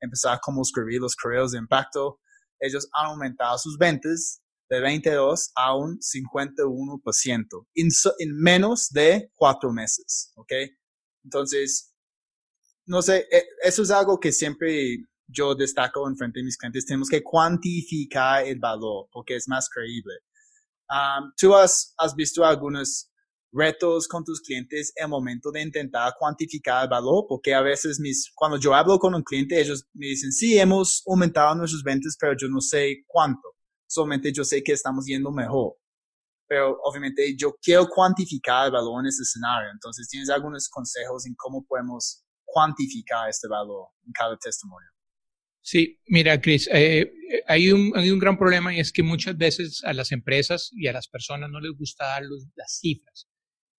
empezar cómo escribir los correos de impacto, ellos han aumentado sus ventas de 22 a un 51% en, en menos de cuatro meses, ¿ok? Entonces, no sé, eh, eso es algo que siempre yo destaco en frente de mis clientes. Tenemos que cuantificar el valor porque es más creíble. Tú has, has visto algunos retos con tus clientes en el momento de intentar cuantificar el valor, porque a veces mis, cuando yo hablo con un cliente, ellos me dicen, sí, hemos aumentado nuestras ventas, pero yo no sé cuánto. Solamente yo sé que estamos yendo mejor. Pero obviamente yo quiero cuantificar el valor en ese escenario. Entonces, ¿tienes algunos consejos en cómo podemos cuantificar este valor en cada testimonio. Sí, mira, Chris, eh, hay, un, hay un gran problema y es que muchas veces a las empresas y a las personas no les gusta dar las cifras.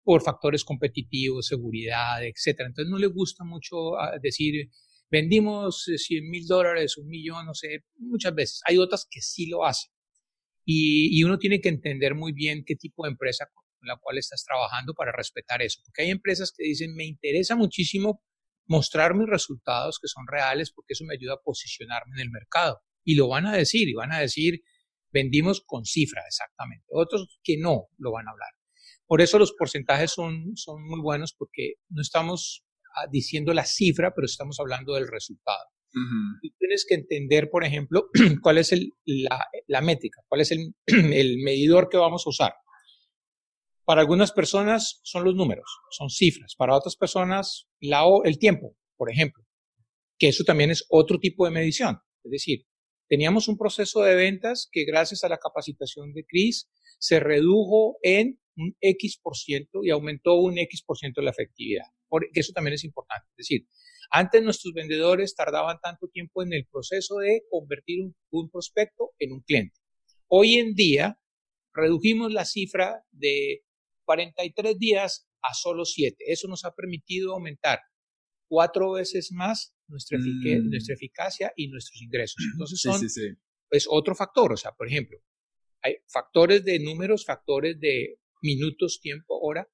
por factores competitivos, seguridad, etcétera. Entonces no le gusta mucho ah, decir, vendimos 100 eh, mil dólares, un millón, no sé, muchas veces. Hay otras que sí lo hacen. Y, y, uno tiene que entender muy bien qué tipo de empresa con la cual estás trabajando para respetar eso. Porque hay empresas que dicen, me interesa muchísimo mostrar mis resultados que son reales porque eso me ayuda a posicionarme en el mercado. Y lo van a decir, y van a decir, vendimos con cifra exactamente. Otros que no lo van a hablar. Por eso los porcentajes son, son muy buenos porque no estamos ah, diciendo la cifra, pero estamos hablando del resultado. tienes que entender, por ejemplo, cuál es el, la, la, métrica, cuál es el, el medidor que vamos a usar. Para algunas personas son los números, son cifras. Para otras personas, el tiempo, por ejemplo, que eso también es otro tipo de medición. Es decir, teníamos un proceso de ventas que gracias a la capacitación de Cris se redujo en un X por ciento y aumentó un X por ciento la efectividad. Porque eso también es importante. Es decir, antes nuestros vendedores tardaban tanto tiempo en el proceso de convertir un prospecto en un cliente. Hoy en día redujimos la cifra de 43 días a solo 7. Eso nos ha permitido aumentar cuatro veces más nuestra, mm. nuestra eficacia y nuestros ingresos. Entonces son, es otro factor. O sea, por ejemplo, hay factores de números, factores de minutos, tiempo, hora.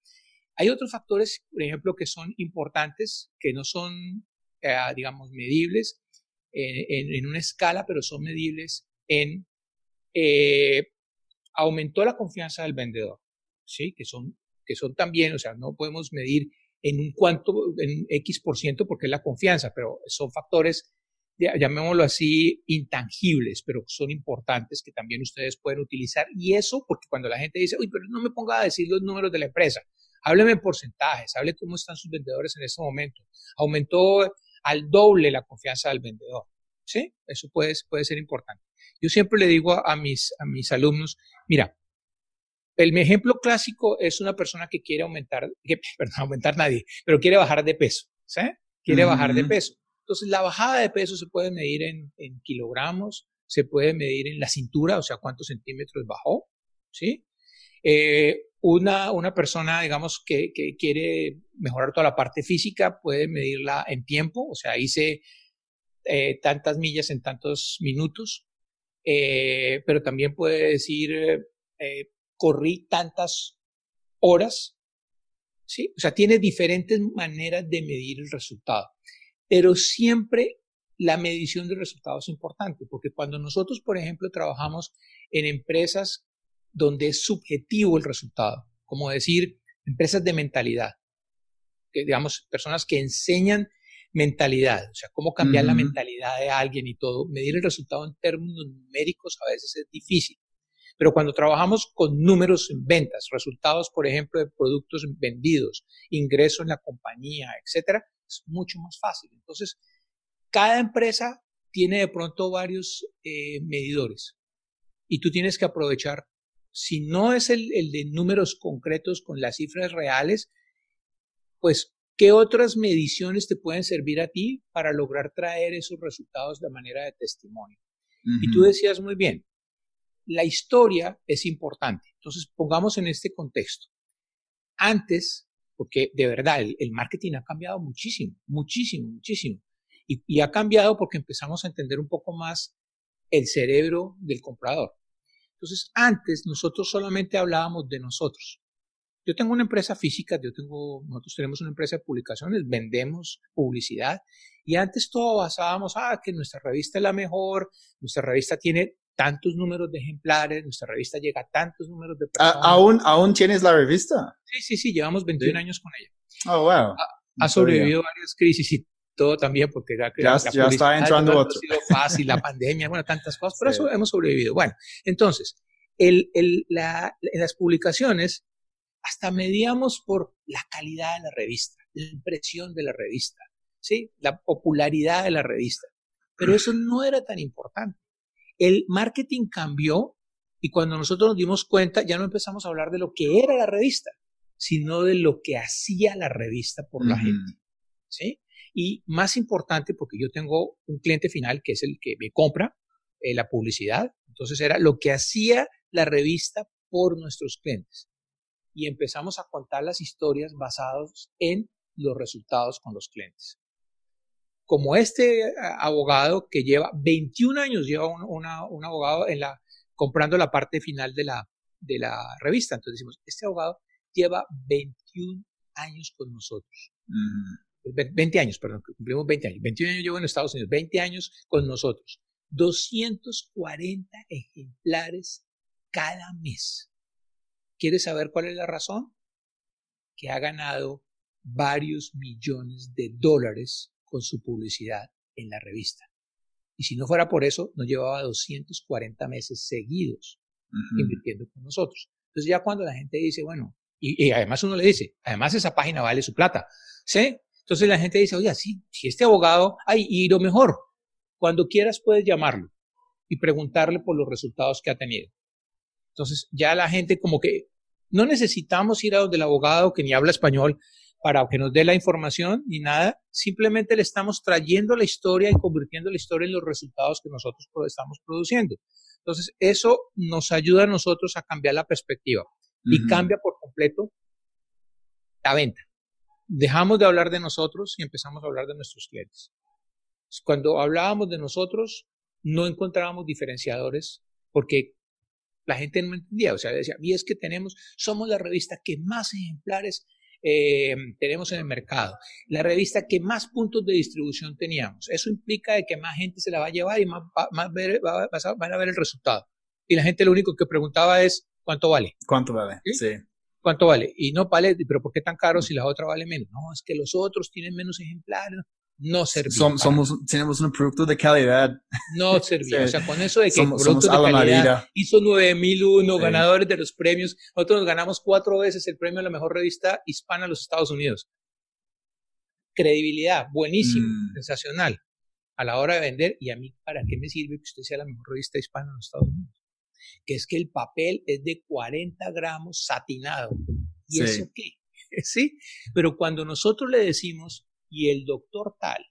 Hay otros factores, por ejemplo, que son importantes, que no son, eh, digamos, medibles en, una escala, pero son medibles en eh, aumentó la confianza del vendedor. ¿Sí? Que son, que son también, o sea, no podemos medir en un cuánto, en X por ciento porque es la confianza, pero son factores, llamémoslo así, intangibles, pero son importantes que también ustedes pueden utilizar. Y eso porque cuando la gente dice, uy, pero no me ponga a decir los números de la empresa, hábleme en porcentajes, hable cómo están sus vendedores en este momento. Aumentó al doble la confianza del vendedor. ¿Sí? Eso puede, puede ser importante. Yo siempre le digo a, mis, a mis alumnos, mira, el ejemplo clásico es una persona que quiere aumentar, que, perdón, aumentar nadie, pero quiere bajar de peso, ¿sí? Quiere bajar de peso. Entonces, la bajada de peso se puede medir en, en, kilogramos, se puede medir en la cintura, o sea, cuántos centímetros bajó, ¿sí? Eh, una, una persona, digamos, que, que, quiere mejorar toda la parte física, puede medirla en tiempo, o sea, hice eh, tantas millas en tantos minutos, eh, pero también puede decir eh, corrí tantas horas, ¿sí? O sea, tiene diferentes maneras de medir el resultado, pero siempre la medición del resultado es importante, porque cuando nosotros, por ejemplo, trabajamos en empresas donde es subjetivo el resultado, como decir, empresas de mentalidad, que, digamos, personas que enseñan mentalidad, o sea, cómo cambiar la mentalidad de alguien y todo, medir el resultado en términos numéricos a veces es difícil. Pero cuando trabajamos con números en ventas, resultados, por ejemplo, de productos vendidos, ingreso en la compañía, etcétera, es mucho más fácil. Entonces, cada empresa tiene de pronto varios eh, medidores y tú tienes que aprovechar, si no es el, el de números concretos con las cifras reales, pues ¿Qué otras mediciones te pueden servir a ti para lograr traer esos resultados de manera de testimonio? Y tú decías muy bien, la historia es importante. Entonces, pongamos en este contexto. Antes, porque de verdad el, marketing ha cambiado muchísimo, muchísimo, muchísimo. Y, y, ha cambiado porque empezamos a entender un poco más el cerebro del comprador. Entonces, antes nosotros solamente hablábamos de nosotros. Yo tengo una empresa física, yo tengo, nosotros tenemos una empresa de publicaciones, vendemos publicidad y antes todo basábamos, ah, que nuestra revista es la mejor, nuestra revista tiene tantos números de ejemplares, nuestra revista llega a tantos números de personas. ¿Aún, ¿Aún tienes la revista? Sí, sí, sí, llevamos 21 años con ella. Oh, wow. Ha, sobrevivido varias crisis y todo también porque ya, ya, ya está entrando otro. Ha sido fácil, la pandemia, bueno, tantas cosas, pero eso hemos sobrevivido. Bueno, entonces, el, el, la, en las publicaciones hasta medíamos por la calidad de la revista, la impresión de la revista, ¿sí? La popularidad de la revista. Pero eso no era tan importante el marketing cambió y cuando nosotros nos dimos cuenta ya no empezamos a hablar de lo que era la revista, sino de lo que hacía la revista por la gente. ¿Sí? Y más importante, porque yo tengo un cliente final que es el que me compra eh, la publicidad, entonces era lo que hacía la revista por nuestros clientes. y empezamos a contar las historias basadas en los resultados con los clientes. Como este eh, abogado que lleva 21 años, lleva un, abogado en la, comprando la parte final de la, de la revista. Entonces decimos, este abogado lleva 21 años con nosotros. 20 años, perdón, cumplimos 20 años. 21 años llevo en Estados Unidos, 20 años con nosotros. 240 ejemplares cada mes. ¿Quieres saber cuál es la razón? Que ha ganado varios millones de dólares con su publicidad en la revista. Y si no fuera por eso, no llevaba 240 meses seguidos invirtiendo con nosotros. Entonces ya cuando la gente dice, bueno, y, además uno le dice, además esa página vale su plata, ¿sí? Entonces la gente dice, oye, sí, si este abogado, ay, y lo mejor, cuando quieras puedes llamarlo y preguntarle por los resultados que ha tenido. Entonces ya la gente como que no necesitamos ir a donde el abogado que ni habla español para que nos dé la información ni nada, simplemente le estamos trayendo la historia y convirtiendo la historia en los resultados que nosotros estamos produciendo. Entonces, eso nos ayuda a nosotros a cambiar la perspectiva y cambia por completo la venta. Dejamos de hablar de nosotros y empezamos a hablar de nuestros clientes. Cuando hablábamos de nosotros, no encontrábamos diferenciadores porque la gente no entendía. O sea, decía, y es que tenemos, somos la revista que más ejemplares eh, tenemos en el mercado, la revista que más puntos de distribución teníamos. Eso implica de que más gente se la va a llevar y más, más van a ver el resultado. Y la gente lo único que preguntaba es, ¿cuánto vale? ¿Cuánto vale? ¿Sí? ¿Cuánto vale? Y no vale, pero ¿por qué tan caro si la otra vale menos? No, es que los otros tienen menos ejemplares no servía. somos, tenemos un producto de calidad. No servía. O sea, con eso de que somos, producto de calidad hizo 9001 ganadores de los premios, nosotros nos ganamos cuatro veces el premio a la mejor revista hispana en los Estados Unidos. Credibilidad, buenísimo, mm. sensacional. A la hora de vender, y a mí, ¿para qué me sirve que usted sea la mejor revista hispana en los Estados Unidos? Que es que el papel es de 40 gramos satinado. ¿Y eso qué? ¿Sí? Pero cuando nosotros le decimos, y el doctor tal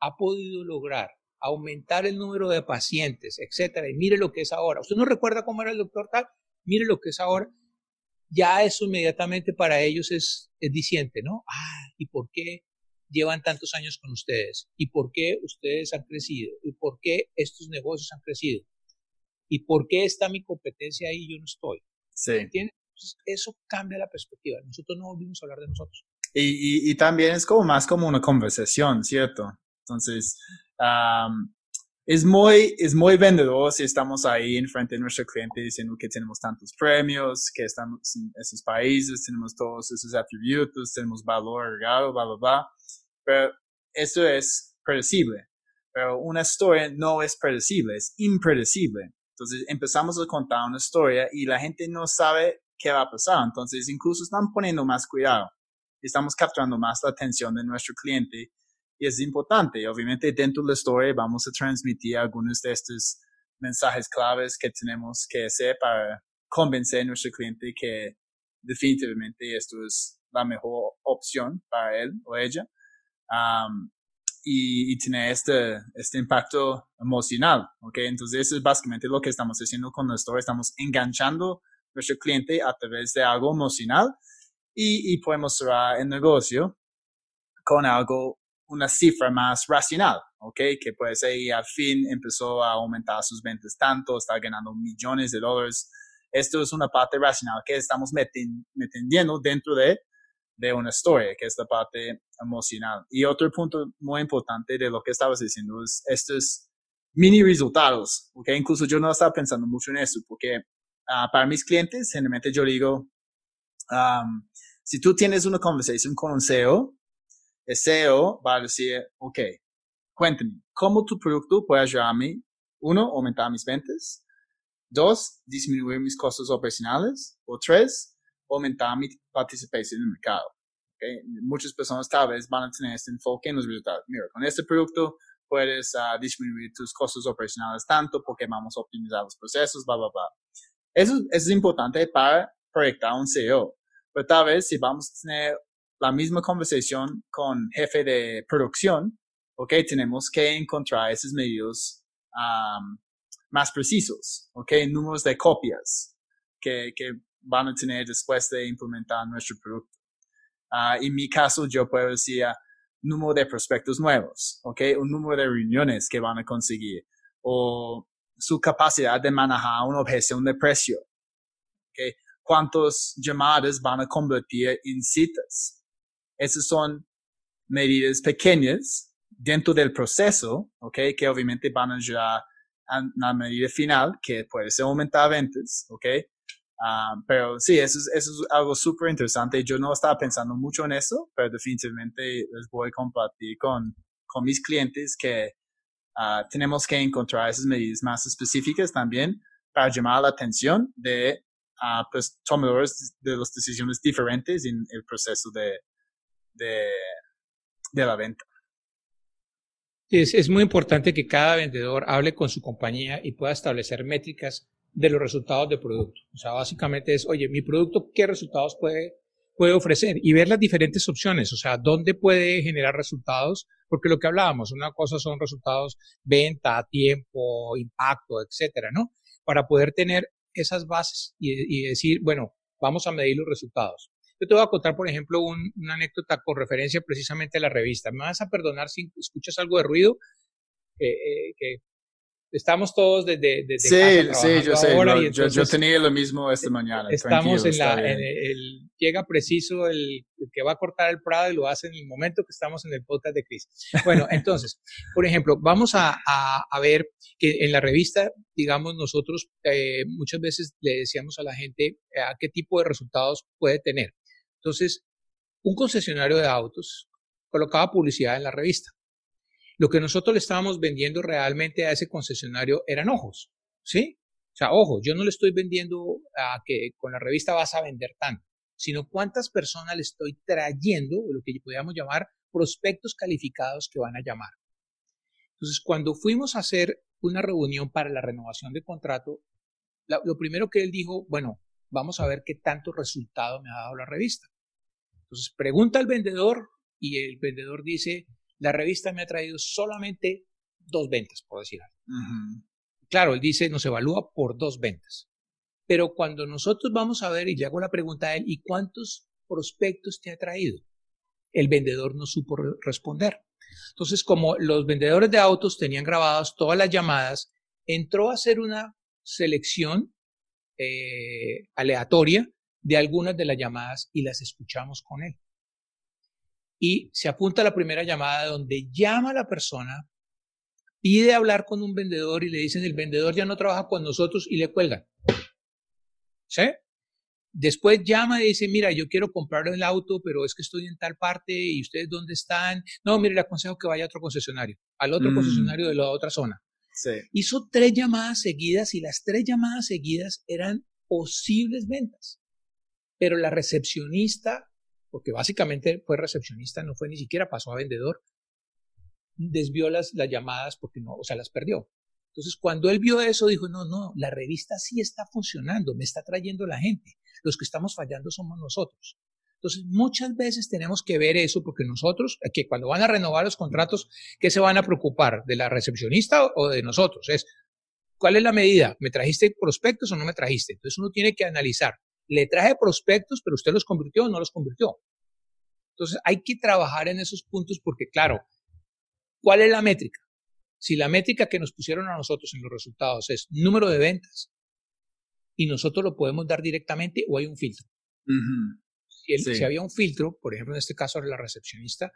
ha podido lograr aumentar el número de pacientes, etcétera, y mire lo que es ahora. ¿Usted no recuerda cómo era el doctor tal? Mire lo que es ahora. Ya eso inmediatamente para ellos es, es diciente, ¿no? Ah, ¿y por qué llevan tantos años con ustedes? ¿Y por qué ustedes han crecido? ¿Y por qué estos negocios han crecido? ¿Y por qué está mi competencia ahí y yo no estoy? Sí. Entonces, eso cambia la perspectiva. Nosotros no volvimos a hablar de nosotros. Y, y, también es como más como una conversación, ¿cierto? Entonces, es, muy, es muy vendedor si estamos ahí en frente de nuestro cliente diciendo que tenemos tantos premios, que estamos en esos países, tenemos todos esos atributos, tenemos valor agregado, bla, bla, bla. Pero eso es predecible. Pero una historia no es predecible, es impredecible. Entonces empezamos a contar una historia y la gente no sabe qué va a pasar. Entonces incluso están poniendo más cuidado estamos capturando más la atención de nuestro cliente y es importante. Obviamente dentro de la historia vamos a transmitir algunos de estos mensajes claves que tenemos que hacer para convencer a nuestro cliente que definitivamente esto es la mejor opción para él o ella. y, y, tener este, este impacto emocional, ¿ok? Entonces eso es básicamente lo que estamos haciendo con la historia, estamos enganchando a nuestro cliente a través de algo emocional y, podemos cerrar el negocio con algo, una cifra más racional, ¿ok? Que puede ser y al fin empezó a aumentar sus ventas tanto, está ganando millones de dólares. Esto es una parte racional que estamos metiendo dentro de, de una historia, que es la parte emocional. Y otro punto muy importante de lo que estabas diciendo es estos mini resultados, ¿ok? Incluso yo no estaba pensando mucho en eso, porque ah, para mis clientes, generalmente yo digo, si tú tienes una conversación con un CEO, el CEO va a decir, ok, cuéntame, ¿cómo tu producto puede ayudarme? Uno, aumentar mis ventas. Dos, disminuir mis costos operacionales. O tres, aumentar mi participación en el mercado. Okay? Muchas personas tal vez van a tener este enfoque en los resultados. Mira, con este producto puedes ah, disminuir tus costos operacionales tanto porque vamos a optimizar los procesos, bla, bla, bla. Eso, eso es importante para proyectar un CEO. Tal vez si vamos a tener la misma conversación con jefe de producción, ok, tenemos que encontrar esos medios más precisos, ok, números de copias, que, que van a tener después de implementar nuestro producto. Uh, en mi caso, yo puedo decir número de prospectos nuevos, ¿ok? Un número de reuniones que van a conseguir o su capacidad de manejar una objeción de precio, ¿ok? Cuántas llamadas van a convertir en citas. Esas son medidas pequeñas dentro del proceso, ¿ok? Que obviamente van a ayudar a la medida final, que puede ser aumentar ventas, ¿ok? Ah, pero sí, eso es, eso es algo súper interesante. Yo no estaba pensando mucho en eso, pero definitivamente les voy a compartir con, con mis clientes que uh, tenemos que encontrar esas medidas más específicas también para llamar la atención de uh, pues, tomadores de las decisiones diferentes en el proceso de, de, de la venta. Es, es muy importante que cada vendedor hable con su compañía y pueda establecer métricas de los resultados del producto. O sea, básicamente es, oye, mi producto, ¿qué resultados puede, puede ofrecer? Y ver las diferentes opciones, o sea, dónde puede generar resultados, porque lo que hablábamos, una cosa son resultados venta, tiempo, impacto, etcétera, ¿no? Para poder tener esas bases y, decir, bueno, vamos a medir los resultados. Yo te voy a contar, por ejemplo, una anécdota con referencia precisamente a la revista. Me vas a perdonar si escuchas algo de ruido, eh, que Estamos todos desde, sí, Sí, yo sé. yo, tenía lo mismo esta mañana. Estamos en la. el, llega preciso el, que va a cortar el Prado y lo hace en el momento que estamos en el podcast de Cris. Bueno, entonces, por ejemplo, vamos a, a, ver que en la revista, digamos, nosotros eh, muchas veces le decíamos a la gente eh, a qué tipo de resultados puede tener. Entonces, un concesionario de autos colocaba publicidad en la revista lo que nosotros le estábamos vendiendo realmente a ese concesionario eran ojos, ¿sí? O sea, ojo, yo no le estoy vendiendo a que con la revista vas a vender tanto, sino cuántas personas le estoy trayendo, lo que podríamos llamar prospectos calificados que van a llamar. Entonces, cuando fuimos a hacer una reunión para la renovación de contrato, lo primero que él dijo, bueno, vamos a ver qué tanto resultado me ha dado la revista. Entonces, pregunta al vendedor y el vendedor dice, la revista me ha traído solamente dos ventas, por decir algo. Claro, él dice, nos evalúa por dos ventas. Pero cuando nosotros vamos a ver y le hago la pregunta a él, ¿y cuántos prospectos te ha traído? El vendedor no supo responder. Entonces, como los vendedores de autos tenían grabadas todas las llamadas, entró a hacer una selección eh, aleatoria de algunas de las llamadas y las escuchamos con él y se apunta a la primera llamada donde llama a la persona, pide hablar con un vendedor y le dicen el vendedor ya no trabaja con nosotros y le cuelgan. ¿Sí? Después llama y dice, mira, yo quiero comprar el auto, pero es que estoy en tal parte y ustedes dónde están. No, mire, le aconsejo que vaya a otro concesionario, al otro mm. concesionario de la otra zona. Sí. Hizo tres llamadas seguidas y las tres llamadas seguidas eran posibles ventas. Pero la recepcionista porque básicamente fue recepcionista, no fue ni siquiera pasó a vendedor, desvió las, las llamadas porque no, o sea, las perdió. Entonces, cuando él vio eso, dijo, no, no, la revista sí está funcionando, me está trayendo la gente. Los que estamos fallando somos nosotros. Entonces, muchas veces tenemos que ver eso porque nosotros, que cuando van a renovar los contratos, ¿qué se van a preocupar? ¿De la recepcionista o de nosotros? Es, ¿cuál es la medida? ¿Me trajiste prospectos o no me trajiste? Entonces, uno tiene que analizar le traje prospectos, pero usted los convirtió o no los convirtió. Entonces hay que trabajar en esos puntos porque, claro, ¿cuál es la métrica? Si la métrica que nos pusieron a nosotros en los resultados es número de ventas y nosotros lo podemos dar directamente o hay un filtro. si, si, había un filtro, por ejemplo, en este caso era la recepcionista,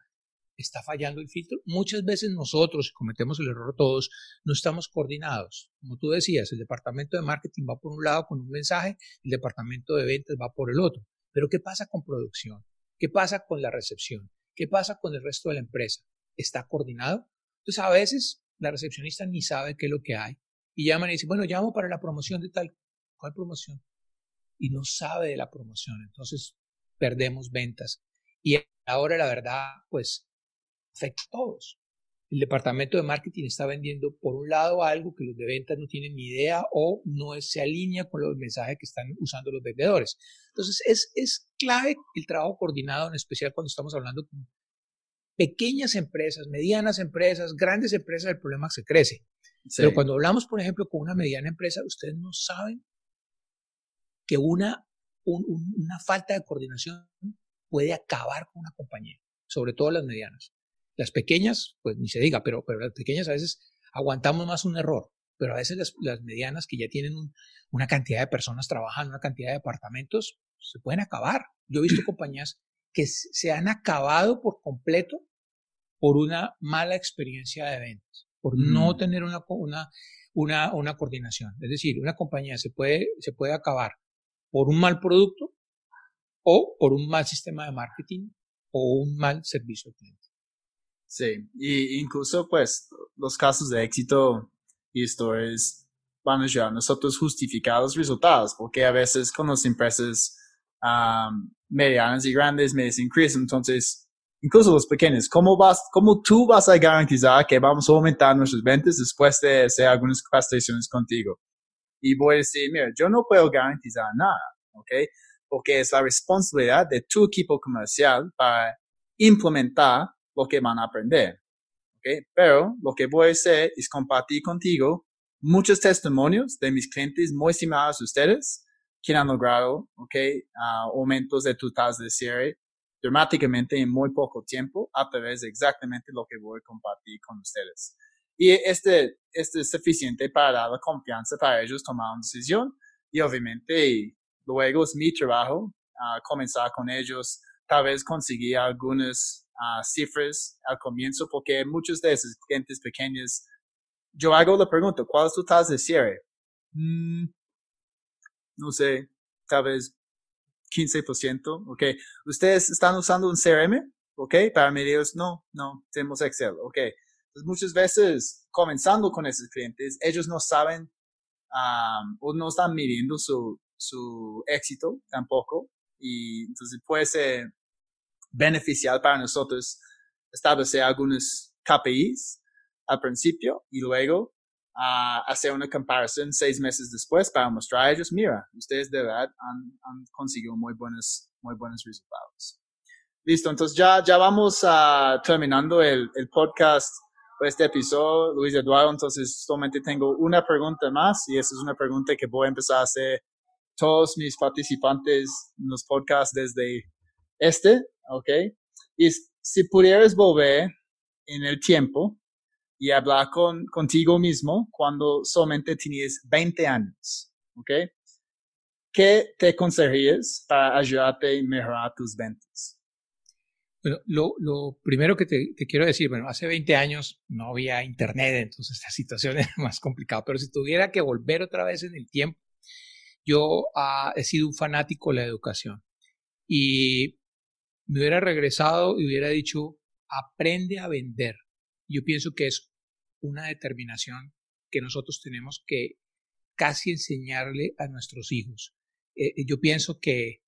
está fallando el filtro. Muchas veces nosotros, cometemos el error todos, no estamos coordinados. Como tú decías, el departamento de marketing va por un lado con un mensaje, el departamento de ventas va por el otro. Pero ¿qué pasa con producción? ¿Qué pasa con la recepción? ¿Qué pasa con el resto de la empresa? ¿Está coordinado? Entonces a veces la recepcionista ni sabe qué es lo que hay y llaman y dicen, bueno, llamo para la promoción de tal. ¿Cuál promoción? Y no sabe de la promoción. Entonces perdemos ventas. Y ahora la verdad, pues afecta a todos. El departamento de marketing está vendiendo, por un lado, algo que los de ventas no tienen ni idea o no se alinea con los mensajes que están usando los vendedores. Entonces, es, es clave el trabajo coordinado, en especial cuando estamos hablando con pequeñas empresas, medianas empresas, grandes empresas, el problema se crece. Pero cuando hablamos, por ejemplo, con una mediana empresa, ustedes no saben que una una falta de coordinación puede acabar con una compañía, sobre todo las medianas. Las pequeñas, pues ni se diga, pero, pero las pequeñas a veces aguantamos más un error, pero a veces las, medianas que ya tienen una cantidad de personas trabajando, una cantidad de departamentos, se pueden acabar. Yo he visto compañías que se han acabado por completo por una mala experiencia de ventas, por no mm. tener una, una, una, una, coordinación. Es decir, una compañía se puede, se puede acabar por un mal producto o por un mal sistema de marketing o un mal servicio al cliente. Sí, y incluso pues los casos de éxito y historias van a ayudar a nosotros justificar los resultados, porque a veces con las empresas medianas y grandes me dicen, Chris, entonces, incluso los pequeños, ¿cómo, vas, ¿cómo tú vas a garantizar que vamos a aumentar nuestras ventas después de hacer algunas capacitaciones contigo? Y voy a decir, mira, yo no puedo garantizar nada, ¿ok? Porque es la responsabilidad de tu equipo comercial para implementar lo que van a aprender. ¿okay? Pero lo que voy a hacer es compartir contigo muchos testimonios de mis clientes muy similares a ustedes que han logrado ¿okay? aumentos de tu tasa de cierre dramáticamente en muy poco tiempo a través de exactamente lo que voy a compartir con ustedes. Y este, este es suficiente para dar la confianza para ellos tomar una decisión y obviamente luego es mi trabajo comenzar con ellos, tal vez conseguir algunas cifras al comienzo porque muchos de esos clientes pequeños, yo hago la pregunta, ¿cuál es tu tasa de cierre? Mm, no sé, tal vez 15%, ¿ok? ¿Ustedes están usando un CRM? ¿Ok? Para medirlos, no, no, tenemos Excel, ¿ok? Entonces, muchas veces, comenzando con esos clientes, ellos no saben o no están midiendo su, su éxito tampoco. Y entonces puede ser beneficial para nosotros establecer algunos KPIs al principio y luego uh, hacer una comparación seis meses después para mostrar a ellos, mira, ustedes de verdad han, han conseguido muy buenos, muy buenos resultados. Listo, entonces ya, ya vamos uh, terminando el, el podcast de este episodio, Luis Eduardo, entonces solamente tengo una pregunta más y esa es una pregunta que voy a empezar a hacer todos mis participantes en los podcasts desde este ¿ok? Y si pudieras volver en el tiempo y hablar con, contigo mismo cuando solamente tenías 20 años, ¿ok? ¿Qué te aconsejarías para ayudarte a mejorar tus ventas? Bueno, lo, lo primero que te, te, quiero decir, bueno, hace 20 años no había internet, entonces esta situación era más complicada, pero si tuviera que volver otra vez en el tiempo, yo ah, he sido un fanático de la educación y me hubiera regresado y hubiera dicho, aprende a vender. Yo pienso que es una determinación que nosotros tenemos que casi enseñarle a nuestros hijos. Eh, yo pienso que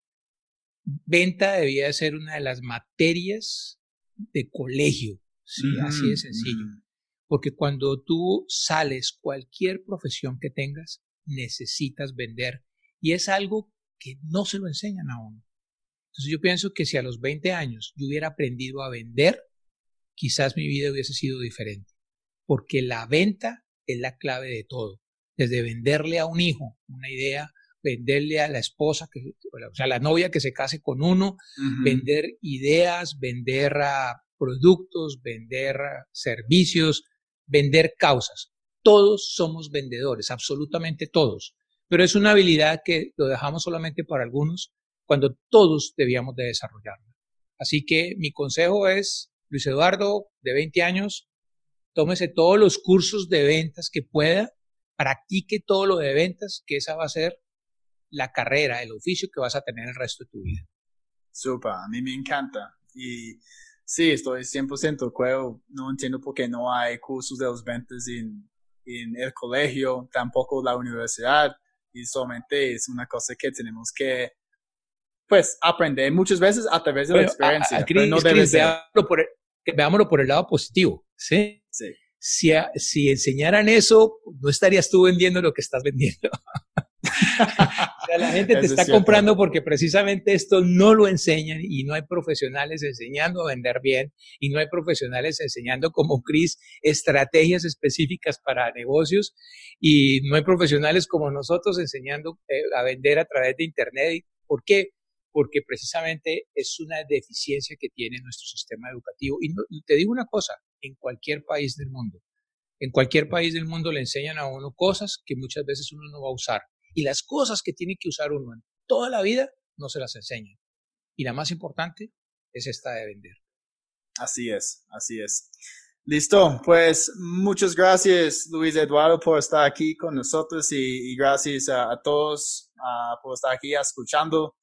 venta debía ser una de las materias de colegio, ¿sí? así de sencillo. Porque cuando tú sales, cualquier profesión que tengas, necesitas vender. Y es algo que no se lo enseñan a uno. Entonces yo pienso que si a los 20 años yo hubiera aprendido a vender, quizás mi vida hubiese sido diferente, porque la venta es la clave de todo, desde venderle a un hijo una idea, venderle a la esposa, que, o sea, la novia que se case con uno, vender ideas, vender productos, vender servicios, vender causas. Todos somos vendedores, absolutamente todos, pero es una habilidad que lo dejamos solamente para algunos cuando todos debíamos de desarrollarla. Así que mi consejo es, Luis Eduardo, de 20 años, tómese todos los cursos de ventas que pueda, practique todo lo de ventas, que esa va a ser la carrera, el oficio que vas a tener el resto de tu vida. Super, a mí me encanta. Y sí, estoy 100% de acuerdo. No entiendo por qué no hay cursos de los ventas en, en el colegio, tampoco la universidad. Y solamente es una cosa que tenemos que pues aprender muchas veces a través de la experiencia. no veámoslo, por el, veámoslo por el lado positivo, ¿sí? Sí. Si, si enseñaran eso, no estarías tú vendiendo lo que estás vendiendo. o sea, la gente te está comprando porque precisamente esto no lo enseñan y no hay profesionales enseñando a vender bien y no hay profesionales enseñando como Chris estrategias específicas para negocios y no hay profesionales como nosotros enseñando eh, a vender a través de internet ¿Por qué? Porque precisamente es una deficiencia que tiene nuestro sistema educativo. Y, y te digo una cosa, en cualquier país del mundo, en cualquier país del mundo le enseñan a uno cosas que muchas veces uno no va a usar. Y las cosas que tiene que usar uno en toda la vida no se las enseñan. Y la más importante es esta de vender. Así es, así es. Listo, pues muchas gracias Luis Eduardo por estar aquí con nosotros y, gracias a, todos por estar aquí escuchando.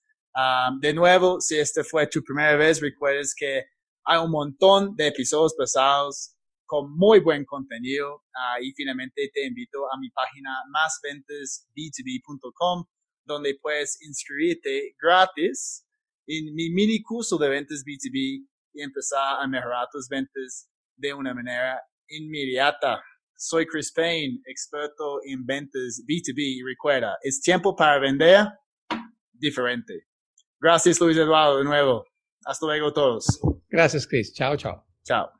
De nuevo, si este fue tu primera vez, recuerdes que hay un montón de episodios pasados con muy buen contenido y finalmente te invito a mi página másventasb2b.com donde puedes inscribirte gratis en mi mini curso de ventas B2B y empezar a mejorar tus ventas de una manera inmediata. Soy Chris Payne, experto en ventas B2B y recuerda, es tiempo para vender diferente. Gracias Luis Eduardo de nuevo. Hasta luego todos. Gracias Chris. Chao, chao. Chao.